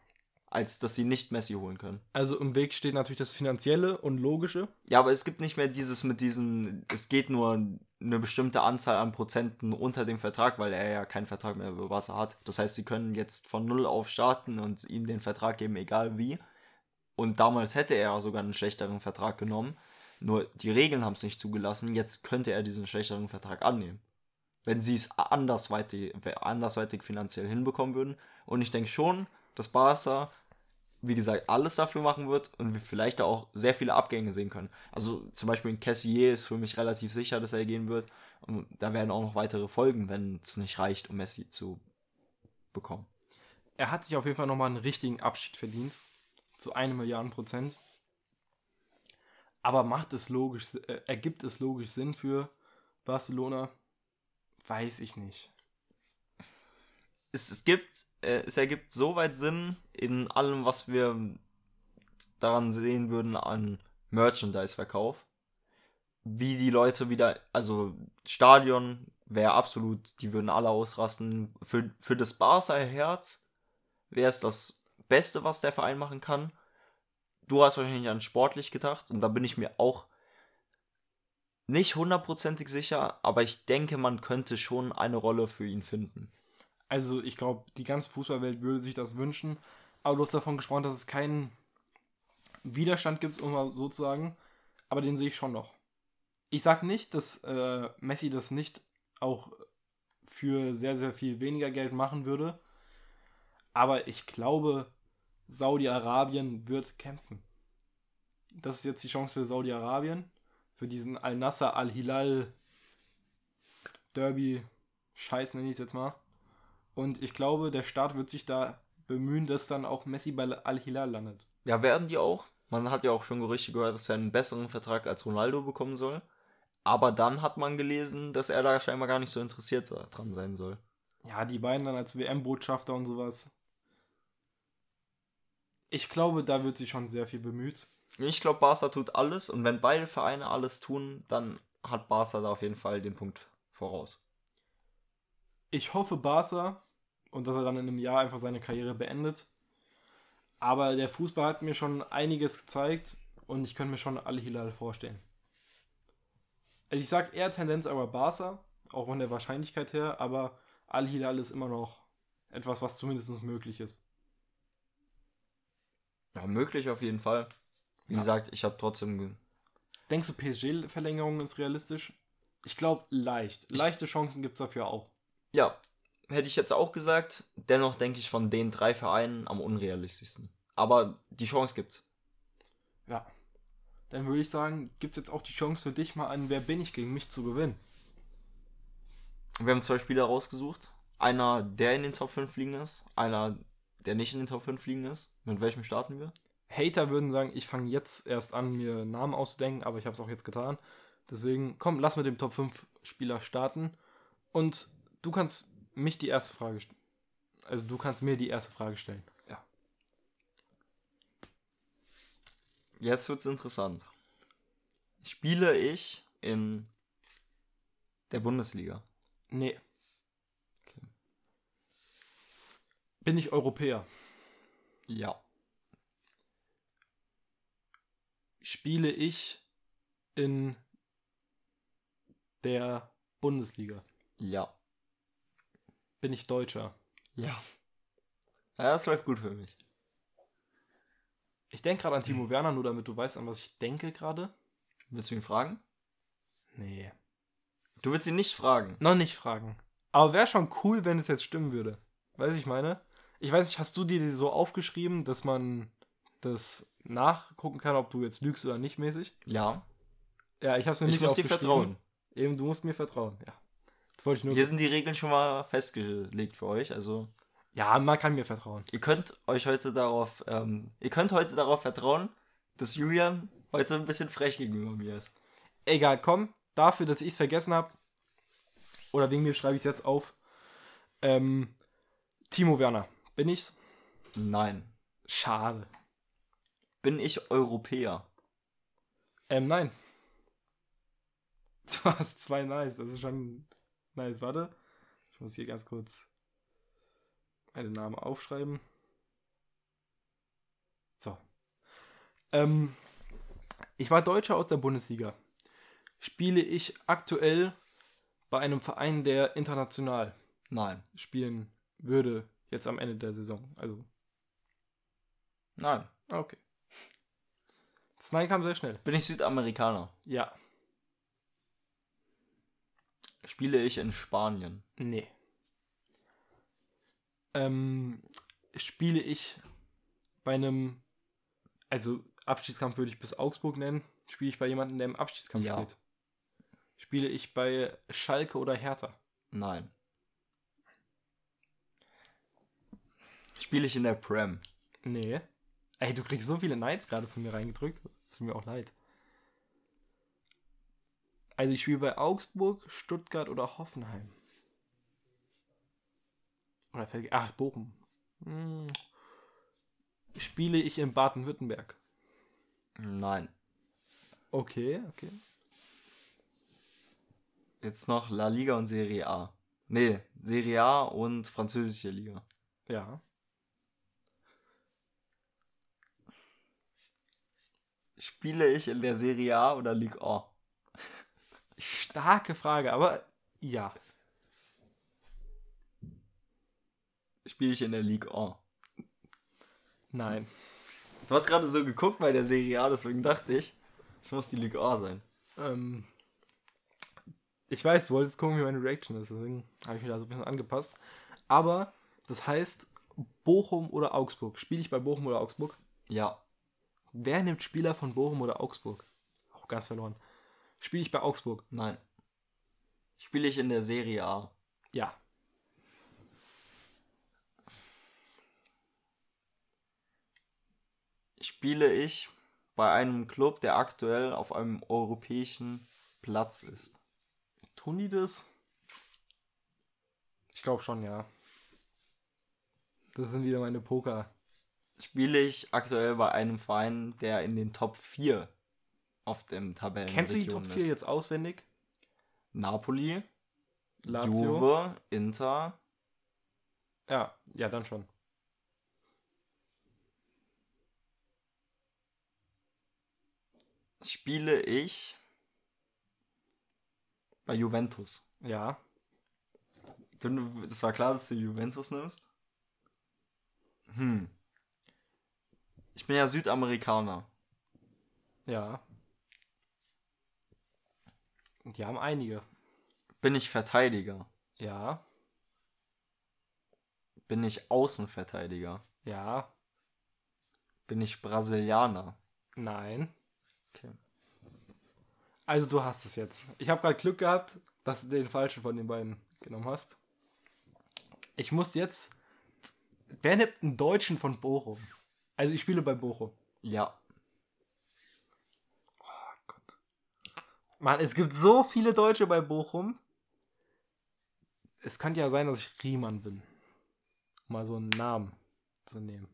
als dass sie nicht Messi holen können. Also im Weg steht natürlich das Finanzielle und Logische. Ja, aber es gibt nicht mehr dieses mit diesen, es geht nur eine bestimmte Anzahl an Prozenten unter dem Vertrag, weil er ja keinen Vertrag mehr bei Barca hat. Das heißt, sie können jetzt von null auf starten und ihm den Vertrag geben, egal wie. Und damals hätte er sogar einen schlechteren Vertrag genommen. Nur die Regeln haben es nicht zugelassen. Jetzt könnte er diesen schlechteren Vertrag annehmen. Wenn sie es andersweitig, andersweitig finanziell hinbekommen würden. Und ich denke schon, dass Barca, wie gesagt, alles dafür machen wird und wir vielleicht auch sehr viele Abgänge sehen können. Also zum Beispiel in Cassier ist für mich relativ sicher, dass er gehen wird. Und da werden auch noch weitere Folgen, wenn es nicht reicht, um Messi zu bekommen. Er hat sich auf jeden Fall nochmal einen richtigen Abschied verdient. Zu einem Milliarden Prozent. Aber macht es logisch, äh, ergibt es logisch Sinn für Barcelona? Weiß ich nicht. es, es gibt, äh, es ergibt soweit Sinn in allem, was wir daran sehen würden an Merchandise-Verkauf. Wie die Leute wieder, also Stadion wäre absolut, die würden alle ausrasten. Für, für das Barca-Herz wäre es das Beste, was der Verein machen kann. Du hast wahrscheinlich an sportlich gedacht und da bin ich mir auch nicht hundertprozentig sicher, aber ich denke, man könnte schon eine Rolle für ihn finden. Also ich glaube, die ganze Fußballwelt würde sich das wünschen. Aber du hast davon gesprochen, dass es keinen Widerstand gibt, um mal so zu sagen. Aber den sehe ich schon noch. Ich sage nicht, dass äh, Messi das nicht auch für sehr, sehr viel weniger Geld machen würde. Aber ich glaube, Saudi-Arabien wird kämpfen. Das ist jetzt die Chance für Saudi-Arabien. für diesen Al-Nasser Al-Hilal Derby Scheiß nenne ich es jetzt mal. Und ich glaube, der Staat wird sich da bemühen, dass dann auch Messi bei Al-Hilal landet. Ja, werden die auch. Man hat ja auch schon Gerüchte gehört, dass er einen besseren Vertrag als Ronaldo bekommen soll. Aber dann hat man gelesen, dass er da scheinbar gar nicht so interessiert dran sein soll. Ja, die beiden dann als WM-Botschafter und sowas. Ich glaube, da wird sich schon sehr viel bemüht. Ich glaube, Barca tut alles und wenn beide Vereine alles tun, dann hat Barca da auf jeden Fall den Punkt voraus. Ich hoffe Barca und dass er dann in einem Jahr einfach seine Karriere beendet. Aber der Fußball hat mir schon einiges gezeigt und ich könnte mir schon alle Hilal vorstellen. Also ich sage eher Tendenz aber Barca, auch von der Wahrscheinlichkeit her, aber Al-Hilal ist immer noch etwas, was zumindest möglich ist. Ja, möglich auf jeden Fall. Wie ja. gesagt, ich habe trotzdem. Denkst du, PSG-Verlängerung ist realistisch? Ich glaube, leicht. Leichte Chancen gibt es dafür auch. Ja, hätte ich jetzt auch gesagt. Dennoch denke ich von den drei Vereinen am unrealistischsten. Aber die Chance gibt's. Ja. Dann würde ich sagen, gibt es jetzt auch die Chance für dich mal an Wer bin ich gegen mich zu gewinnen. Wir haben zwei Spieler rausgesucht. Einer, der in den Top 5 fliegen ist, einer, der nicht in den Top 5 fliegen ist. Mit welchem starten wir? Hater würden sagen, ich fange jetzt erst an, mir Namen auszudenken, aber ich habe es auch jetzt getan. Deswegen, komm, lass mit dem Top 5 Spieler starten. Und du kannst mich die erste Frage stellen. Also du kannst mir die erste Frage stellen. Ja. Jetzt wird's interessant. Spiele ich in der Bundesliga? Nee. Okay. Bin ich Europäer? Ja. Spiele ich in der Bundesliga? Ja. Bin ich Deutscher? Ja. Ja, das läuft gut für mich. Ich denke gerade an Timo Werner, nur damit du weißt, an was ich denke gerade. Willst du ihn fragen? Nee. Du willst ihn nicht fragen? Noch nicht fragen. Aber wäre schon cool, wenn es jetzt stimmen würde. Weißt du, ich meine? Ich weiß nicht, hast du dir die so aufgeschrieben, dass man das nachgucken kann, ob du jetzt lügst oder nicht mäßig? Ja. Ja, ich hab's mir ich nicht Ich muss dir vertrauen. Eben, du musst mir vertrauen, ja. Das wollte ich nur. Hier sind die Regeln schon mal festgelegt für euch, also. Ja, man kann mir vertrauen. Ihr könnt euch heute darauf, ähm, ihr könnt heute darauf vertrauen, dass Julian heute ein bisschen frech gegenüber mir ist. Egal, komm, dafür, dass ich es vergessen habe, oder wegen mir schreibe ich es jetzt auf. Ähm, Timo Werner, bin ich's? Nein. Schade. Bin ich Europäer? Ähm, nein. [LAUGHS] Du hast zwei Nice, das ist schon nice. Warte. Ich muss hier ganz kurz meinen Namen aufschreiben. So. Ähm, ich war Deutscher aus der Bundesliga spiele ich aktuell bei einem Verein, der international Nein. spielen würde, jetzt am Ende der Saison. Also. Nein. Okay. Das Nein kam sehr schnell. Bin ich Südamerikaner? Ja. Spiele ich in Spanien? Nee. Ähm, spiele ich bei einem, also Abschiedskampf würde ich bis Augsburg nennen, spiele ich bei jemandem, der im Abschiedskampf ja. spielt? Spiele ich bei Schalke oder Hertha? Nein. Spiele ich in der Prem? Nee. Ey, du kriegst so viele Nights gerade von mir reingedrückt. Das tut mir auch leid. Also ich spiele bei Augsburg, Stuttgart oder Hoffenheim. Oder ach, Bochum. Hm. Spiele ich in Baden-Württemberg? Nein. Okay, okay. Jetzt noch La Liga und Serie A. Nee, Serie A und französische Liga. Ja. Spiele ich in der Serie A oder Ligue A? Starke Frage, aber ja. Spiele ich in der Ligue A? Nein. Du hast gerade so geguckt bei der Serie A, deswegen dachte ich, es muss die Ligue A sein. Ähm, ich weiß, du wolltest gucken, wie meine Reaction ist, deswegen habe ich mich da so ein bisschen angepasst. Aber das heißt Bochum oder Augsburg. Spiele ich bei Bochum oder Augsburg? Ja. Wer nimmt Spieler von Bochum oder Augsburg? Auch ganz verloren. Spiele ich bei Augsburg? Nein. Spiele ich in der Serie A? Ja. Spiele ich bei einem Club, der aktuell auf einem europäischen Platz ist? Tun die das? Ich glaube schon, ja. Das sind wieder meine Poker. Spiele ich aktuell bei einem Verein, der in den Top 4 auf dem Tabellen Kennst du die Top 4 jetzt auswendig? Napoli, Lazio. Juve, Inter. Ja, ja, dann schon. Spiele ich bei Juventus. Ja. Du, das war klar, dass du Juventus nimmst. Hm. Ich bin ja Südamerikaner. Ja. Die haben einige. Bin ich Verteidiger? Ja. Bin ich Außenverteidiger? Ja. Bin ich Brasilianer? Nein. Okay. Also du hast es jetzt. Ich habe gerade Glück gehabt, dass du den falschen von den beiden genommen hast. Ich muss jetzt. Wer nimmt einen Deutschen von Bochum? Also ich spiele bei Bochum. Ja. Oh Gott. Mann, es gibt so viele Deutsche bei Bochum. Es könnte ja sein, dass ich Riemann bin. Um mal so einen Namen zu nehmen.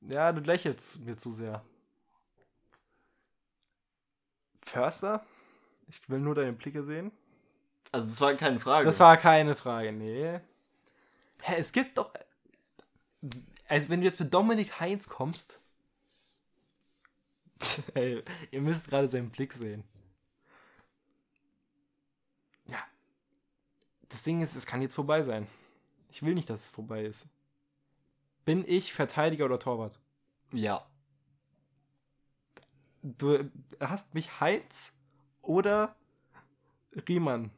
Ja, du lächelst mir zu sehr. Förster? Ich will nur deine Blicke sehen. Also das war keine Frage. Das war keine Frage, nee. Hä, es gibt doch. Also, wenn du jetzt mit Dominik Heinz kommst. [LAUGHS] Ey, ihr müsst gerade seinen Blick sehen. Ja. Das Ding ist, es kann jetzt vorbei sein. Ich will nicht, dass es vorbei ist. Bin ich Verteidiger oder Torwart? Ja. Du hast mich Heinz oder Riemann.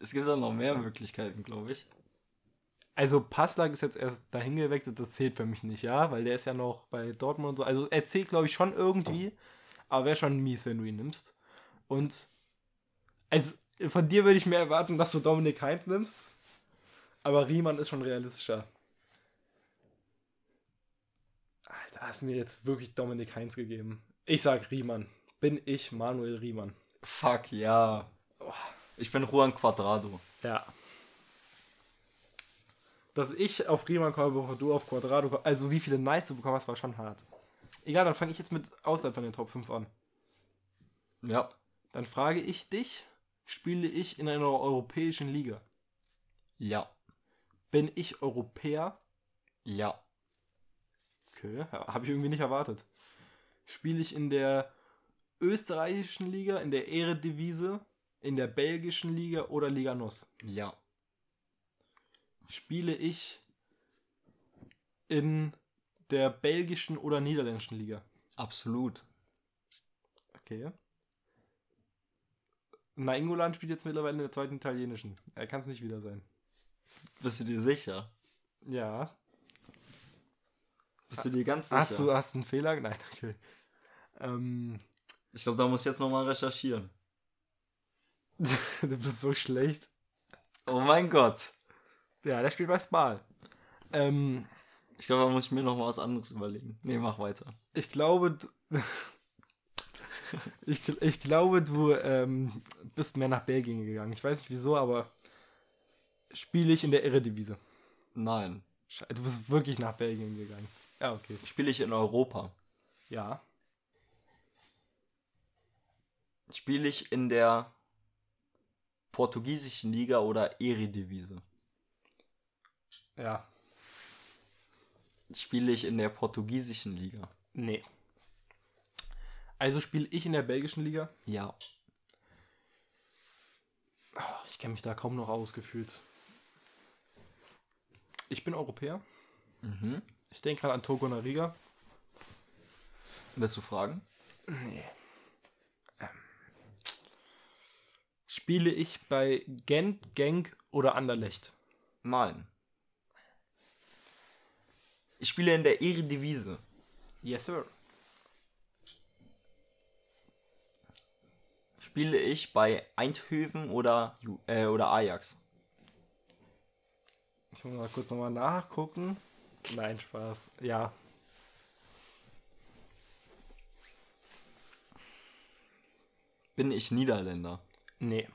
Es gibt auch noch mehr Möglichkeiten, glaube ich. Also Passlack ist jetzt erst dahin gewechselt, das zählt für mich nicht, ja, weil der ist ja noch bei Dortmund und so. Also er zählt, glaube ich, schon irgendwie, aber wäre schon mies, wenn du ihn nimmst. Und also von dir würde ich mehr erwarten, dass du Dominik Heinz nimmst, aber Riemann ist schon realistischer. Alter, hast du mir jetzt wirklich Dominik Heinz gegeben. Ich sag Riemann. Bin ich Manuel Riemann. Fuck, ja. Ich bin Juan Quadrado. Ja. Dass ich auf Riemann komme, du auf Quadrado kommst. Also wie viele Knights du bekommen hast, war schon hart. Egal, dann fange ich jetzt mit außerhalb von den Top 5 an. Ja. Dann frage ich dich, spiele ich in einer europäischen Liga? Ja. Bin ich Europäer? Ja. Okay, habe ich irgendwie nicht erwartet. Spiele ich in der österreichischen Liga, in der Eredivisie, in der belgischen Liga oder Liga NOS? Ja. Spiele ich in der belgischen oder niederländischen Liga? Absolut. Okay. Nainggolan spielt jetzt mittlerweile in der zweiten italienischen. Er kann es nicht wieder sein. Bist du dir sicher? Ja. Bist du dir ganz sicher? Hast du hast einen Fehler? Nein, okay. Ähm, Ich glaube, da muss ich jetzt nochmal recherchieren. [LAUGHS] du bist so schlecht. Oh mein Gott. Ja, der spielt bei Spal. Ähm, Ich glaube, da muss ich mir noch mal was anderes überlegen. Nee, mach weiter. ich glaube, du, [LAUGHS] ich, ich glaube, du ähm, bist mehr nach Belgien gegangen. Ich weiß nicht wieso, aber spiele ich in der Eredivisie. Nein. Du bist wirklich nach Belgien gegangen. Ja, okay. Spiele ich in Europa? Ja. Spiele ich in der portugiesischen Liga oder Eredivisie? Ja. Spiele ich in der portugiesischen Liga? Nee. Also spiele ich in der belgischen Liga. Ja. Ach, ich kenne mich da kaum noch ausgefühlt. Ich bin Europäer. Mhm. Ich denke gerade an Togo Riga. Willst du fragen? Nee. Ähm. Spiele ich bei Gent, Genk oder Anderlecht? Nein. Ich spiele in der Eredivisie. Yes, sir. spiele ich bei Eindhoven oder, äh, oder Ajax? Ich muss mal kurz nochmal nachgucken. Nein, Spaß. Ja. Bin ich Niederländer? Nee.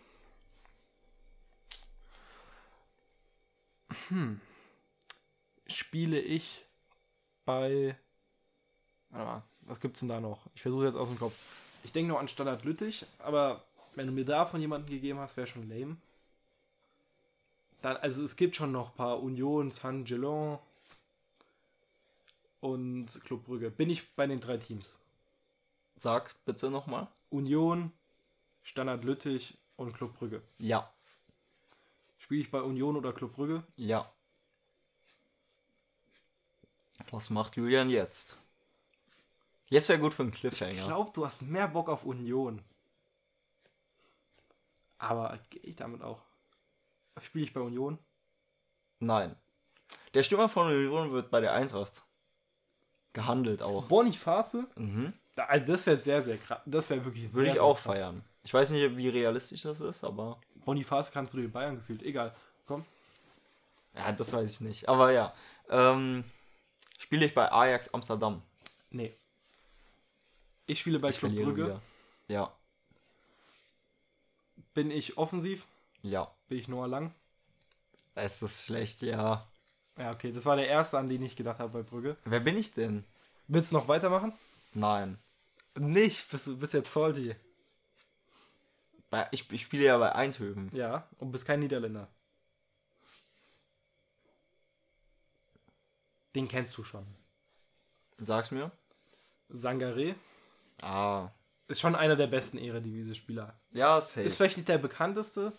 Hm. Spiele ich bei. Warte mal, was gibt's denn da noch? Ich versuche jetzt aus dem Kopf. Ich denke noch an Standard Lüttich, aber wenn du mir davon jemanden gegeben hast, wäre schon lame. Dann, also es gibt schon noch ein paar Union, Saint-Gelon und Club Brügge. Bin ich bei den drei Teams. Sag bitte nochmal. Union, Standard Lüttich und Club Brügge. Ja. Spiele ich bei Union oder Club Brügge? Ja. Was macht Julian jetzt? Jetzt wäre gut für einen Ich Cliffhanger. glaube, du hast mehr Bock auf Union. Aber gehe ich damit auch? Spiele ich bei Union? Nein. Der Stürmer von Union wird bei der Eintracht gehandelt auch. Boniface? Mhm. Also Das wäre sehr, sehr krass. Das wäre wirklich sehr, Würde ich sehr auch krass. feiern. Ich weiß nicht, wie realistisch das ist, aber. Boniface kannst du dir Bayern gefühlt. Egal. Komm. Ja, das weiß ich nicht. Aber ja. Ähm, spiele ich bei Ajax Amsterdam. Nee. Ich spiele bei Ich Club Brügge. wieder. Ja. Bin ich offensiv? Ja. Bin ich Noah Lang? Es ist schlecht, ja. Ja, okay. Das war der erste, an den ich gedacht habe bei Brügge. Wer bin ich denn? Willst du noch weitermachen? Nein. Nicht. Bist du bist jetzt salty. Bei, ich, ich spiele ja bei Eindhoven. Ja. Und bist kein Niederländer. Den kennst du schon. Sag's mir. Sangaré Ah. ist schon einer der besten Eredivisie-Spieler. Ja, safe. Ist vielleicht nicht der bekannteste.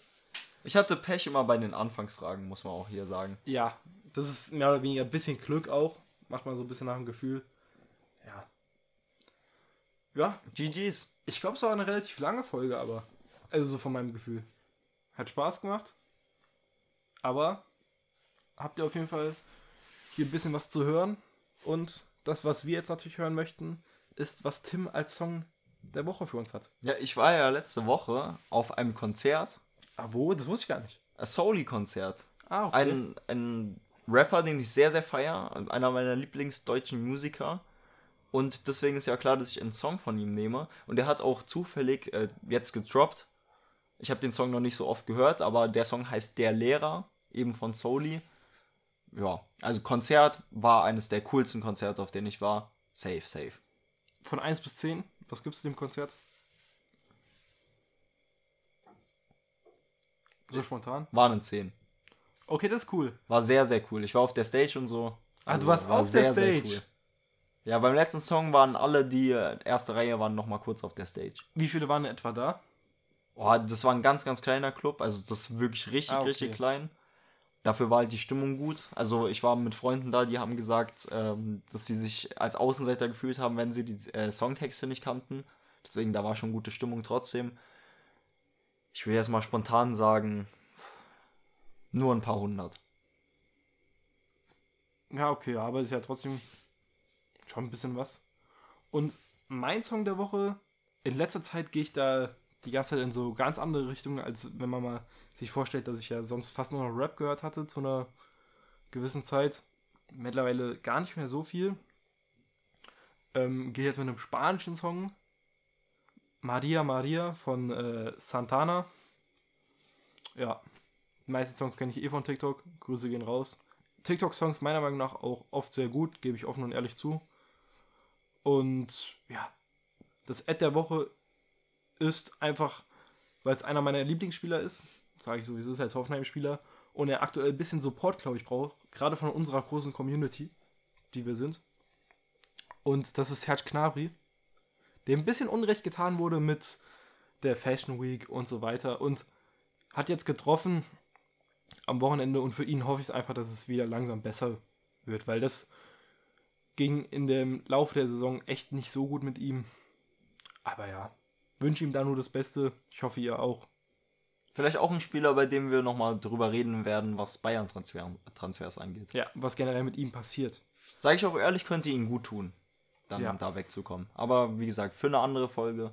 Ich hatte Pech immer bei den Anfangsfragen, muss man auch hier sagen. Ja, das ist mehr oder weniger ein bisschen Glück auch. Macht man so ein bisschen nach dem Gefühl. Ja. Ja, GG's. ich glaube, es war eine relativ lange Folge, aber. Also so von meinem Gefühl. Hat Spaß gemacht. Aber habt ihr auf jeden Fall hier ein bisschen was zu hören. Und das, was wir jetzt natürlich hören möchten, ist, was Tim als Song der Woche für uns hat. Ja, ich war ja letzte Woche auf einem Konzert, Ah, wo? Das wusste ich gar nicht. ein Soli-Konzert. Ah, okay. Ein, ein Rapper, den ich sehr, sehr feier, einer meiner Lieblingsdeutschen Musiker. Und deswegen ist ja klar, dass ich einen Song von ihm nehme. Und er hat auch zufällig äh, jetzt gedroppt. Ich habe den Song noch nicht so oft gehört, aber der Song heißt Der Lehrer, eben von Soli. Ja, also Konzert war eines der coolsten Konzerte, auf denen ich war. Safe, safe. Von 1 bis 10, was gibst du dem Konzert? So spontan? War eine 10. Okay, das ist cool. War sehr, sehr cool. Ich war auf der Stage und so. Ah, Also, du warst war auf der Stage. Ja, beim letzten Song waren alle, die äh, erste Reihe waren, noch mal kurz auf der Stage. Wie viele waren etwa da? Oh, das war ein ganz, ganz kleiner Club. Also das ist wirklich richtig, Ah, okay. richtig klein. Dafür war halt die Stimmung gut. Also ich war mit Freunden da, die haben gesagt, ähm, dass sie sich als Außenseiter gefühlt haben, wenn sie die äh, Songtexte nicht kannten. Deswegen, da war schon gute Stimmung trotzdem. Ich will jetzt mal spontan sagen, nur ein paar hundert. Ja, okay, aber ist ja trotzdem schon ein bisschen was. Und mein Song der Woche, in letzter Zeit gehe ich da die ganze Zeit in so ganz andere Richtungen, als wenn man mal sich vorstellt, dass ich ja sonst fast nur noch Rap gehört hatte zu einer gewissen Zeit. Mittlerweile gar nicht mehr so viel. Ähm, gehe jetzt mit einem spanischen Song. Maria Maria von äh, Santana. Ja, die meisten Songs kenne ich eh von TikTok. Grüße gehen raus. TikTok-Songs meiner Meinung nach auch oft sehr gut, gebe ich offen und ehrlich zu. Und ja, das Ad der Woche ist einfach, weil es einer meiner Lieblingsspieler ist, sage ich sowieso, ist als Hoffenheim-Spieler, und er aktuell ein bisschen Support, glaube ich, braucht, gerade von unserer großen Community, die wir sind. Und das ist Serge Gnabry, dem ein bisschen Unrecht getan wurde mit der Fashion Week und so weiter und hat jetzt getroffen am Wochenende und für ihn hoffe ich einfach, dass es wieder langsam besser wird, weil das ging in dem Laufe der Saison echt nicht so gut mit ihm. Aber ja, wünsche ihm da nur das Beste. Ich hoffe, ihr auch. Vielleicht auch ein Spieler, bei dem wir nochmal drüber reden werden, was Bayern-Transfers angeht. Ja, was generell mit ihm passiert. Sage ich auch ehrlich, könnte ihn gut tun, dann Ja. da wegzukommen. Aber wie gesagt, für eine andere Folge.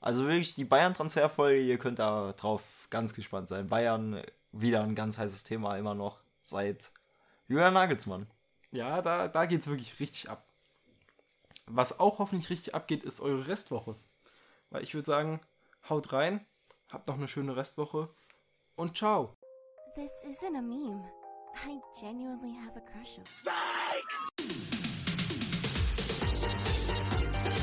Also wirklich die Bayern-Transferfolge, ihr könnt da drauf ganz gespannt sein. Bayern wieder ein ganz heißes Thema immer noch seit Julian Nagelsmann. Ja, da, da geht es wirklich richtig ab. Was auch hoffentlich richtig abgeht, ist eure Restwoche. Weil ich würde sagen, haut rein, habt noch eine schöne Restwoche und ciao. This isn't a meme. I genuinely have a crush on.